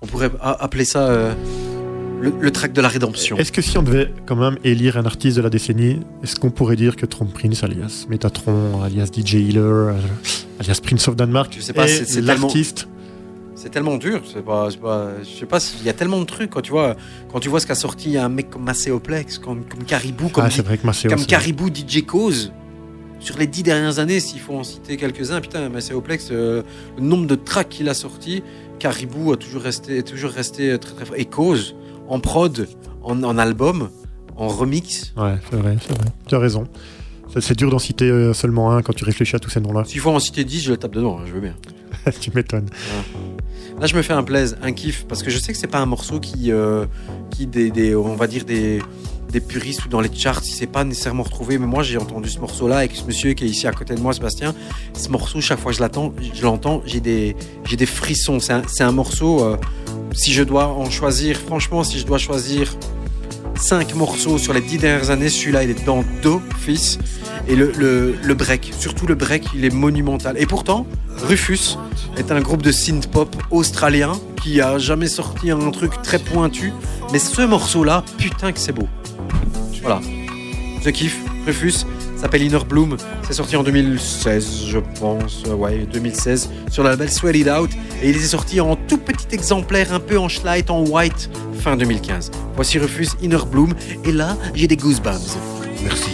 on pourrait appeler ça euh, le, le track de la rédemption. Est-ce que si on devait quand même élire un artiste de la décennie, est-ce qu'on pourrait dire que Trump Prince, alias Metatron, alias DJ Healer, euh, alias Prince of Denmark, Je sais pas, est c'est- c'est tellement- l'artiste? C'est tellement dur. C'est pas, c'est pas, je sais pas s'il y a tellement de trucs quand tu vois, quand tu vois ce qu'a sorti un mec comme Macéoplex, comme, comme Caribou, comme, Ah, c'est vrai que Maceo, comme Caribou DJ Cause. Sur les dix dernières années, s'il faut en citer quelques-uns, putain, Macéoplex, euh, le nombre de tracks qu'il a sorti, Caribou a toujours resté, toujours resté très très fort. Et Cause, en prod, en, en album, en remix. Ouais, c'est vrai, c'est vrai. Tu as raison. C'est- C'est dur d'en citer euh, seulement un quand tu réfléchis à tous ces noms-là. S'il faut en citer 10, je le tape dedans, hein, je veux bien. [LAUGHS] tu m'étonnes. Là, je me fais un plaise, un kiff, parce que je sais que c'est pas un morceau qui, euh, qui des, des- on va dire des, des puristes ou dans les charts, il s'est pas nécessairement retrouvé. Mais moi, j'ai entendu ce morceau-là avec ce monsieur qui est ici à côté de moi, Sébastien. Ce morceau, chaque fois que je l'entends, j'ai des, j'ai des frissons. C'est un, un morceau. euh, si je dois en choisir, franchement, si je dois choisir cinq morceaux sur les dix dernières années, celui-là, il est dans d'office. Et le, le, le break, surtout le break, il est monumental. Et pourtant, Rufus est un groupe de synth pop australien qui a jamais sorti un truc très pointu. Mais ce morceau-là, putain que c'est beau. Voilà. Je kiffe. Rufus s'appelle Inner Bloom. C'est sorti en 2016, je pense. Euh, Ouais, 2016. Sur le label Sweat It Out. Et il est sorti en tout petit exemplaire, un peu en schlight, en white, fin 2015. Voici Rufus Inner Bloom. Et là, j'ai des goosebumps. Merci.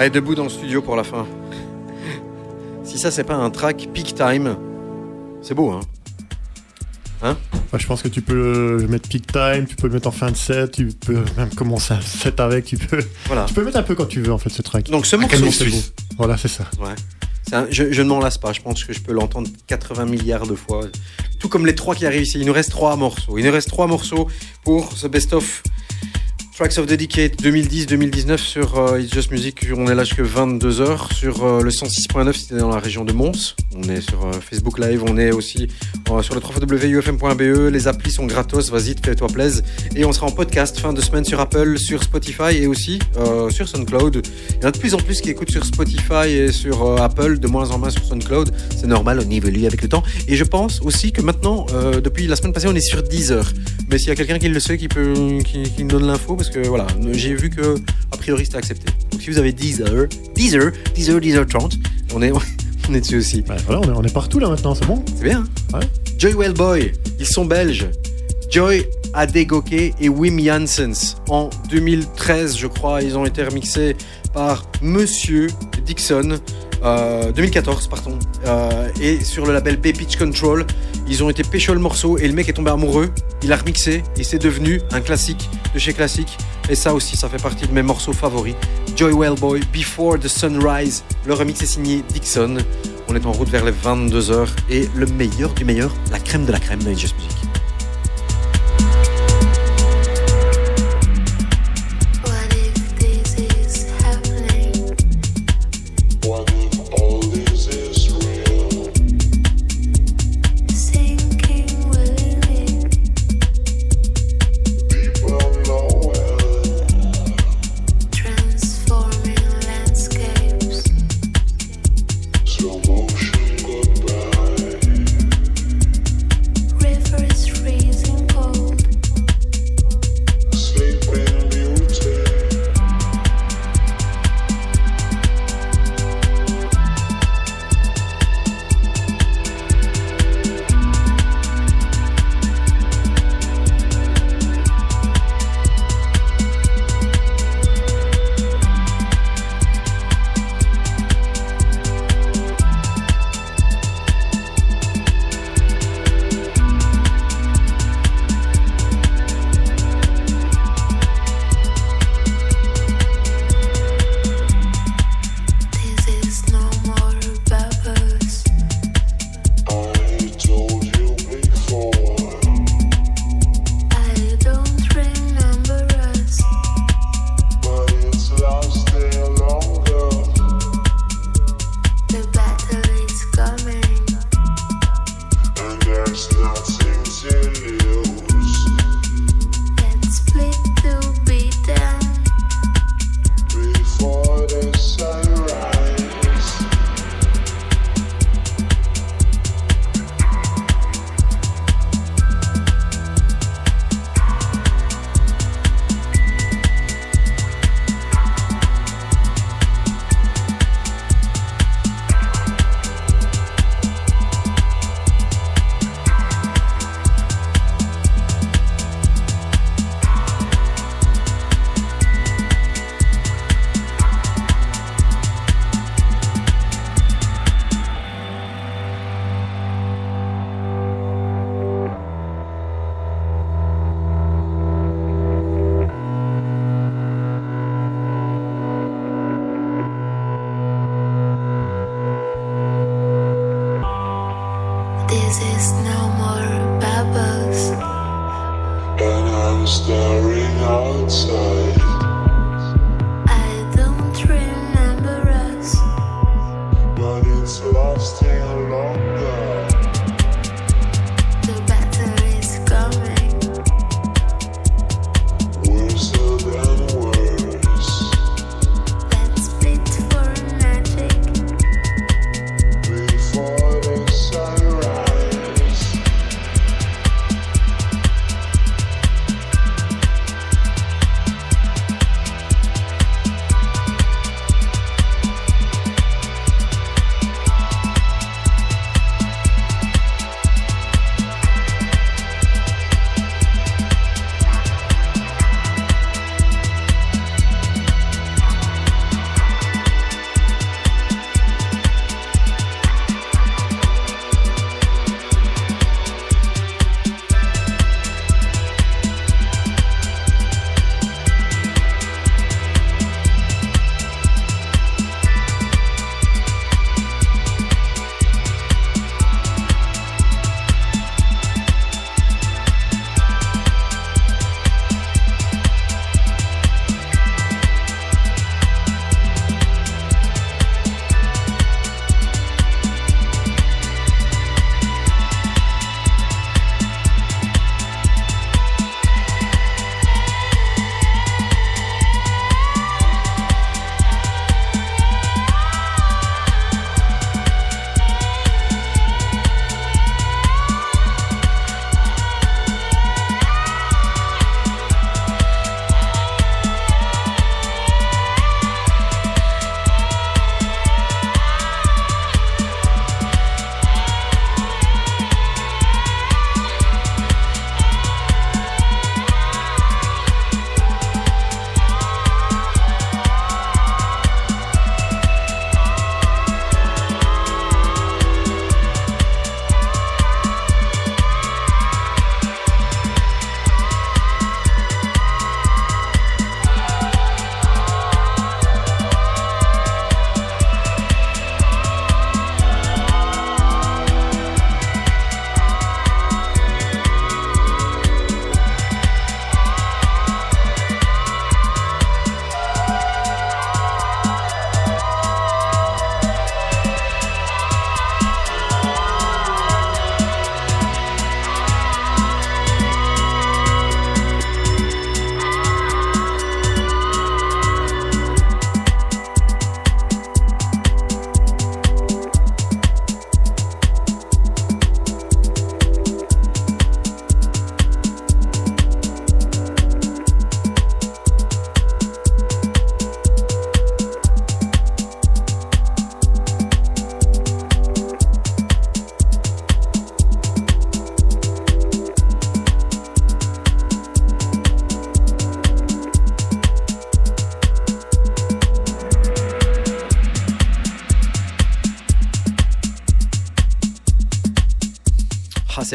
Allez, debout dans le studio pour la fin. Si ça, c'est pas un track peak time, c'est beau, hein Ouais, je pense que tu peux le mettre peak time, tu peux le mettre en fin de set, tu peux même commencer un set avec, tu peux, Voilà. tu peux le mettre un peu quand tu veux en fait ce track. Donc ce morceau, c'est suisse. Voilà, c'est ça. Ouais. Un- je, je ne m'en lasse pas, je pense que je peux l'entendre 80 milliards de fois. Tout comme les trois qui arrivent ici. Il nous reste trois morceaux. Il nous reste trois morceaux pour ce best-of Tracks of the Decade 2010-2019 sur euh, It's Just Music. On est là jusque 22h sur euh, le 106.9 si t'es dans la région de Mons. On est sur euh, Facebook Live, on est aussi sur le www.ufm.be. Les applis sont gratos, vas-y, fais-toi plaisir. Et on sera en podcast fin de semaine sur Apple, sur Spotify et aussi euh, sur SoundCloud. Il y en a de plus en plus qui écoutent sur Spotify et sur euh, Apple, de moins en moins sur SoundCloud. C'est normal, on évolue avec le temps. Et je pense aussi que maintenant, euh, depuis la semaine passée, on est sur Deezer. Mais s'il y a quelqu'un qui le sait, qui peut, qui, qui donne l'info, parce que voilà, j'ai vu que a priori c'était accepté. Donc si vous avez Deezer, Deezer, Deezer, Deezer 30, on est, [LAUGHS] on est dessus aussi. Ouais, voilà, on est, on est partout là maintenant, c'est bon C'est bien. hein Ouais. Joy Wellboy, ils sont belges. Joy Adegoke et Wim Janssens. En 2013, je crois, ils ont été remixés par Monsieur Dixon. euh, 2014, pardon. Euh, et sur le label B Pitch Control, ils ont été pécho le morceau et le mec est tombé amoureux. Il a remixé et c'est devenu un classique de chez Classique. Et ça aussi, ça fait partie de mes morceaux favoris. Joy Wellboy, Before the Sunrise. Le remix est signé Dixon. On est en route vers les 22h et le meilleur du meilleur, la crème de la crème de Just Music.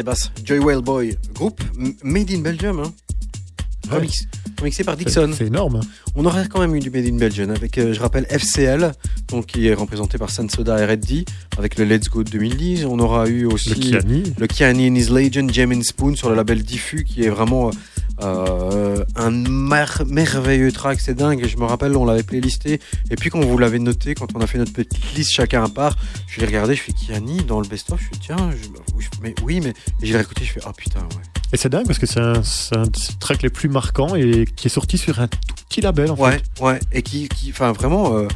Basse. Joy Whale Boy, groupe made in Belgium, hein. Ouais. Remix- remixé par Dixon. C'est énorme. On aurait quand même eu du Made in Belgium avec, euh, je rappelle, FCL, donc qui est représenté par Sansoda et Reddy, avec le Let's Go de 2010. On aura eu aussi Le Kiani. le Kiani and His Legend, and Spoon sur le label Diffus, qui est vraiment euh, un mer- merveilleux track. C'est dingue. Je me rappelle, on l'avait playlisté. Et puis quand vous l'avez noté, quand on a fait notre petite liste chacun à part, je l'ai regardé, je fais Kiani dans le best-of. Je fais tiens, je- mais oui, mais et je l'ai réécouté, je fais oh putain, ouais. Et c'est dingue parce que c'est un, un tracks les plus marquants et qui est sorti sur un tout petit label en Ouais, fait. ouais, et qui, qui, enfin vraiment, euh,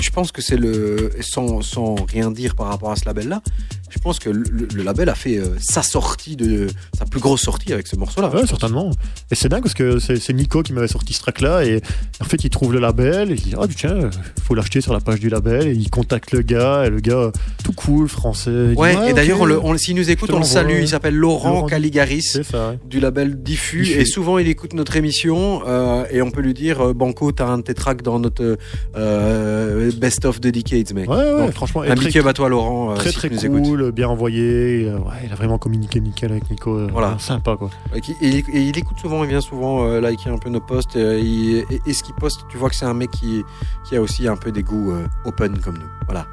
je pense que c'est le, sans, sans rien dire par rapport à ce label-là, je pense que le, le label a fait euh, sa sortie de, sa plus grosse sortie avec ce morceau-là. Ouais, certainement. Et c'est dingue parce que c'est Nico qui m'avait sorti ce track-là et en fait il trouve le label et il dit ah tiens faut l'acheter sur la page du label et il contacte le gars et le gars tout cool français. dit, Ouais, et d'ailleurs, ok. on le, on, s'il nous écoute, on le salue. Il s'appelle Laurent, Laurent Caligaris C'est ça. ouais. du label Diffus. Diffus. Et souvent, il écoute notre émission euh, et on peut lui dire euh, Banco, t'as un de tes tracks dans notre euh, Best of the Decades, mec. Ouais, ouais, Donc, franchement. un très- big up à toi, Laurent. Très si très nous écoutes. Cool, bien envoyé. euh, ouais, il a vraiment communiqué nickel avec Nico. euh, Voilà. Sympa quoi. Et, il, et il écoute souvent, il vient souvent euh, liker un peu nos posts. euh, et, et ce qu'il poste, tu vois que c'est un mec qui, qui a aussi un peu des goûts euh, open comme nous. Voilà.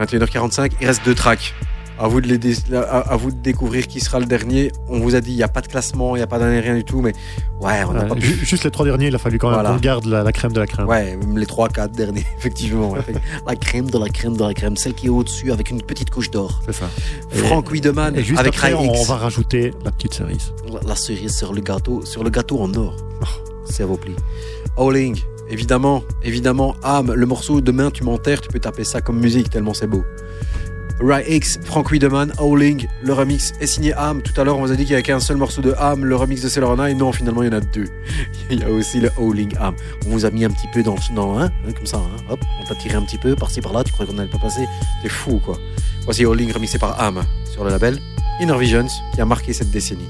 21h45, il reste deux tracks. À vous, de les dé- à, à vous de découvrir qui sera le dernier. On vous a dit, il n'y a pas de classement, il n'y a pas d'année, rien du tout. Mais ouais, on n'a Ouais, pas pu. ju- Juste les trois derniers, il a fallu quand même Voilà. qu'on garde la, la crème de la crème. Ouais, les trois, quatre derniers, [LAUGHS] effectivement. [LAUGHS] La crème de la crème de la crème, celle qui est au-dessus avec une petite couche d'or. C'est ça. Franck Wiedemann Et juste avec après, on, va rajouter la petite cerise. La, la cerise sur le gâteau, sur le gâteau en or. S'il vous plaît. Howling, évidemment, évidemment. Âme, le morceau Demain tu m'enterres, tu peux taper ça comme musique tellement c'est beau. Rai X, Frank Wiedemann, Howling, le remix est signé Âme. Tout à l'heure, on vous a dit qu'il n'y avait qu'un seul morceau de Âme, le remix de Celerona, et non, finalement, il y en a deux. [LAUGHS] Il y a aussi le Howling Âme. On vous a mis un petit peu dans, dans hein, hein, comme ça, hein, hop, on t'a tiré un petit peu par-ci par-là, tu croyais qu'on n'allait pas passer. T'es fou, quoi. Voici Howling remixé par Âme sur le label Inner Visions, qui a marqué cette décennie.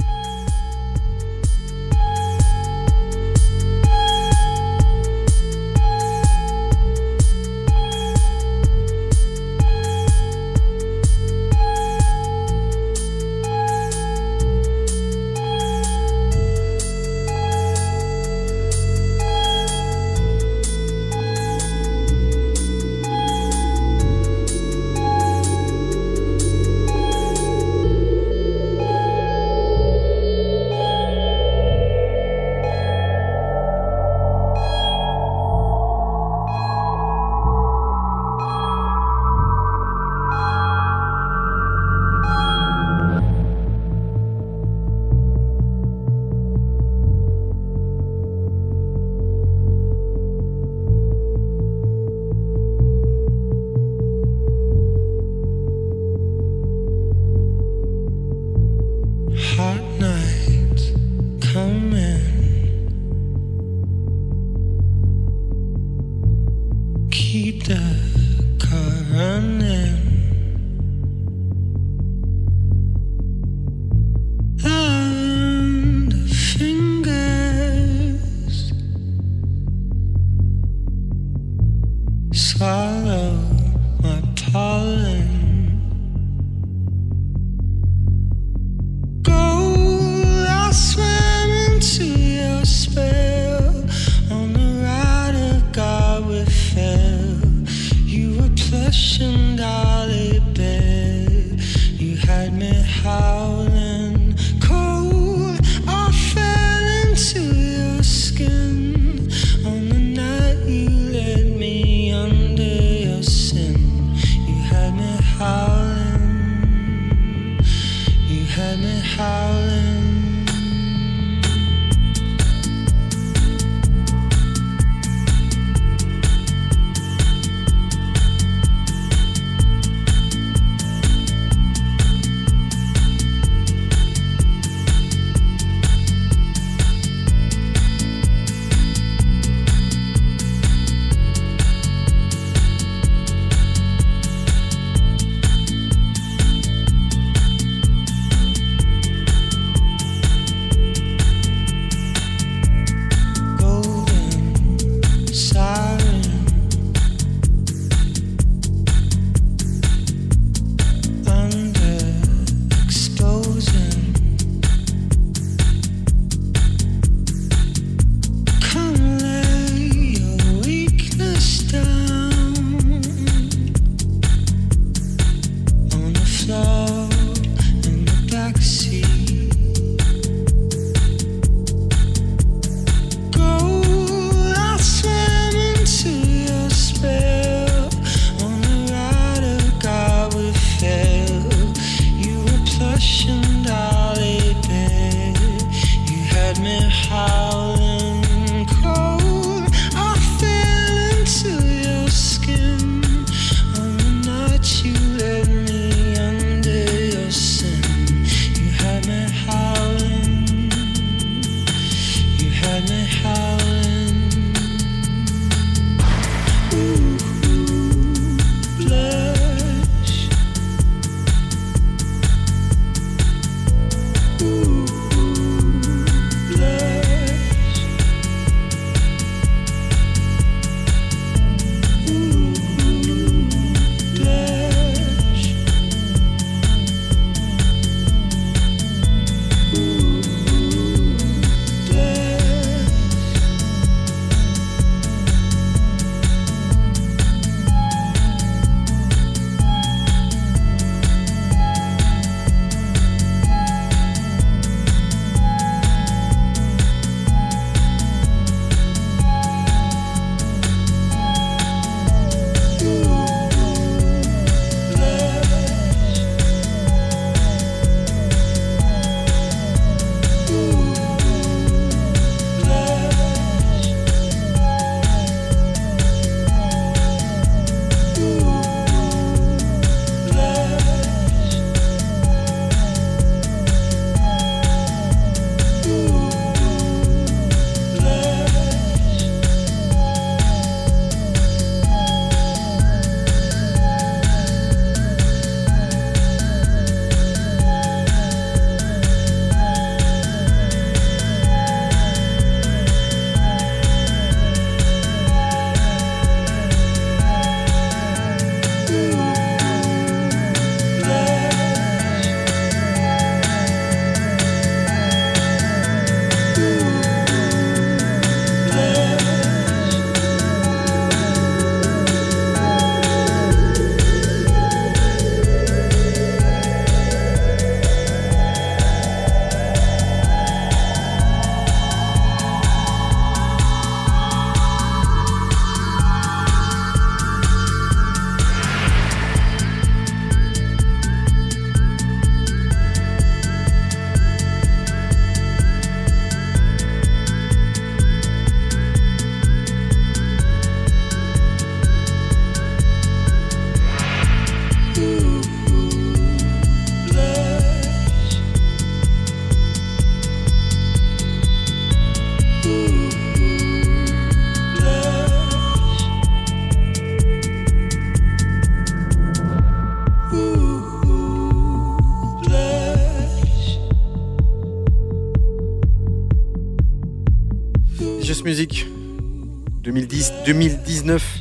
2019.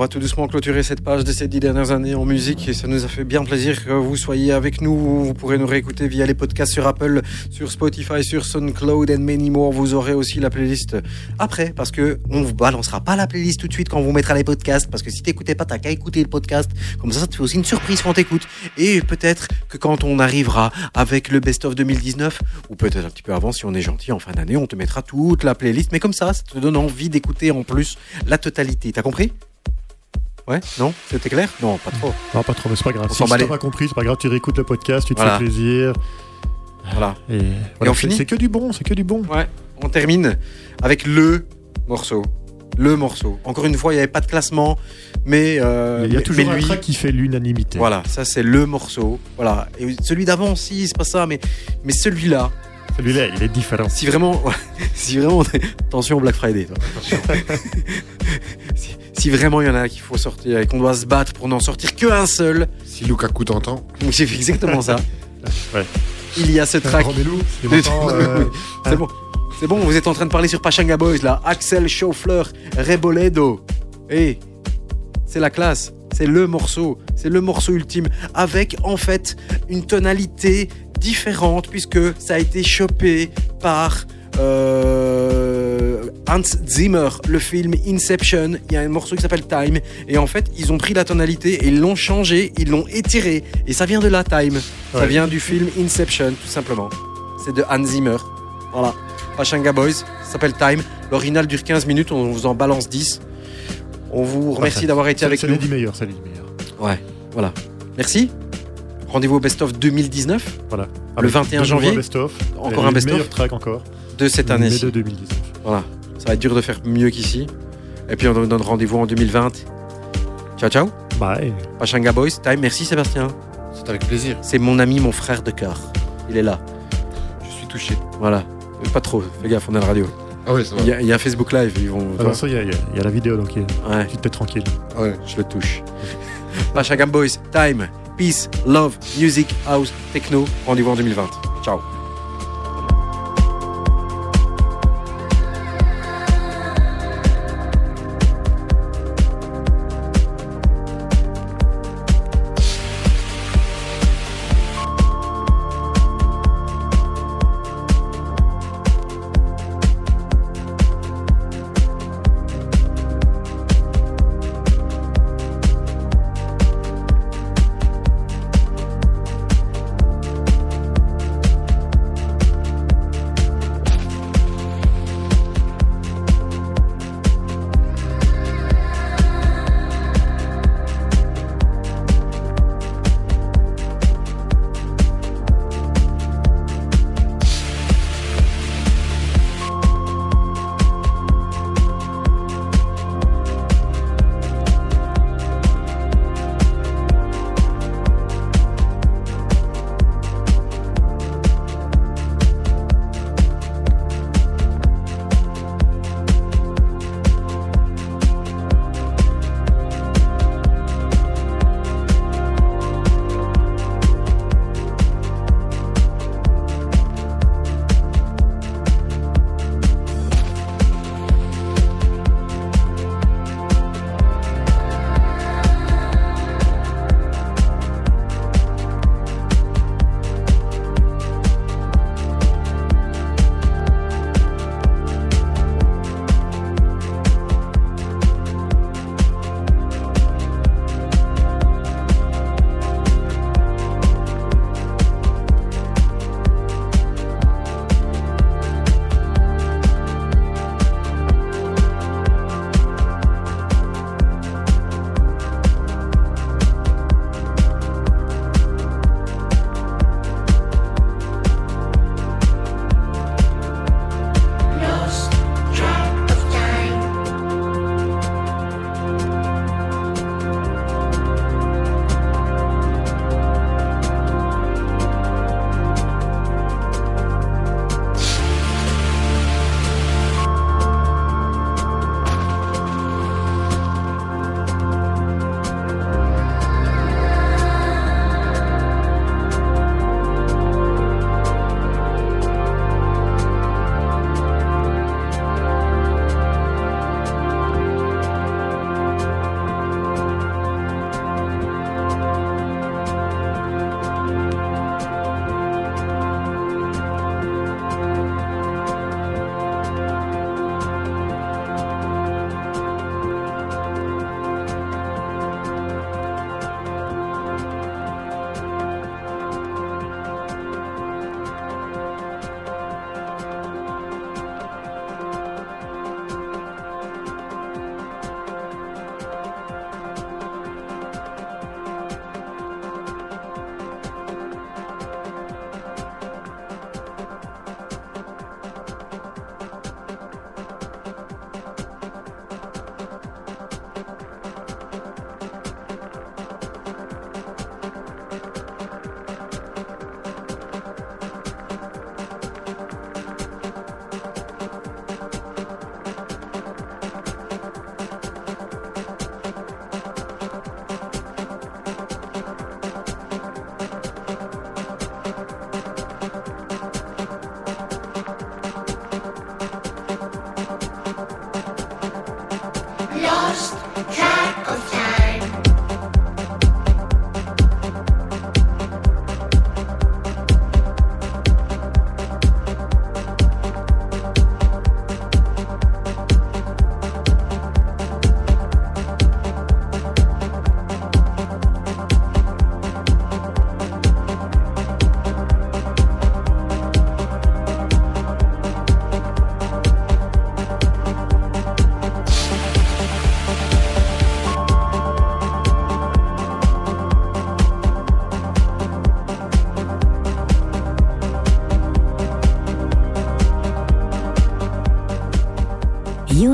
On va tout doucement clôturer cette page de ces dix dernières années en musique et ça nous a fait bien plaisir que vous soyez avec nous. Vous pourrez nous réécouter via les podcasts sur Apple, sur Spotify, sur SoundCloud and many more. Vous aurez aussi la playlist après parce que on vous balancera pas la playlist tout de suite quand on vous mettra les podcasts parce que si t'écoutais pas, t'as qu'à écouter le podcast. Comme ça, ça te fait aussi une surprise quand t'écoutes. Et peut-être que quand on arrivera avec le best of 2019 ou peut-être un petit peu avant si on est gentil en fin d'année, on te mettra toute la playlist. Mais comme ça, ça te donne envie d'écouter en plus la totalité. T'as compris? Ouais Non C'était clair? Non, pas trop. Non, pas trop, mais c'est pas grave. On Si tu pas compris, c'est pas grave, tu réécoutes le podcast, tu te Voilà. fais plaisir. Voilà. Et, voilà, on finit? C'est que du bon, c'est que du bon. Ouais, on termine avec le morceau. Le morceau. Encore une fois, il n'y avait pas de classement, mais. euh, Il y a mais- toujours mais un lui, track qui fait l'unanimité. Voilà, ça c'est le morceau. Voilà. Et celui d'avant aussi, c'est pas ça, mais, mais celui-là, Celui-là, il est différent. si vraiment. [LAUGHS] si vraiment. [LAUGHS] Attention au Black Friday, toi. [LAUGHS] si, si vraiment il y en a qu'il faut sortir et qu'on doit se battre pour n'en sortir qu'un seul, Si Lukaku t'entend. fait exactement ça. [LAUGHS] Ouais. Il y a ce track. Euh, C'est bon. C'est bon, vous êtes en train de parler sur Pachanga Boys là. Axel Schaufler, Reboledo. Eh, c'est la classe. C'est le morceau. C'est le morceau ultime. Avec en fait une tonalité différente puisque ça a été chopé par euh, Hans Zimmer, le film Inception. Il y a un morceau qui s'appelle Time. Et en fait, ils ont pris la tonalité et ils l'ont changé, ils l'ont étiré. Et ça vient de la Time. Ça vient du film Inception, tout simplement. C'est de Hans Zimmer. Voilà. Pachanga Boys, ça s'appelle Time. L'original dure 15 minutes, on vous en balance 10. On vous remercie d'avoir été c'est- avec c'est nous. les 10 meilleurs, c'est les 10 meilleurs. Ouais, voilà. Merci. Rendez-vous au Best of 2019 Voilà. Le 21 de nouveau janvier, un best-of. encore un best-of. meilleur track encore. De cette Mais année-ci. de 2019. Voilà. Ça va être dur de faire mieux qu'ici. Et puis on vous donne rendez-vous en 2020. Ciao, ciao. Bye. Pachanga Boys, Time. Merci Sébastien. C'est avec plaisir. C'est mon ami, mon frère de cœur. Il est là. Je suis touché. Voilà. Euh, Pas trop. Fais gaffe, on est à la radio. Ah ouais, ça va. Il y, a, y a un Facebook Live. Ils vont. Ça, il y, a- y a- y a la vidéo, donc il- Ouais. tu t'es tranquille. Ah ouais. Je le touche. Pachagam Boys, Time, Peace, Love, Music, House, Techno. Rendez-vous en 2020. Ciao.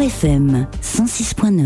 UFM 106.9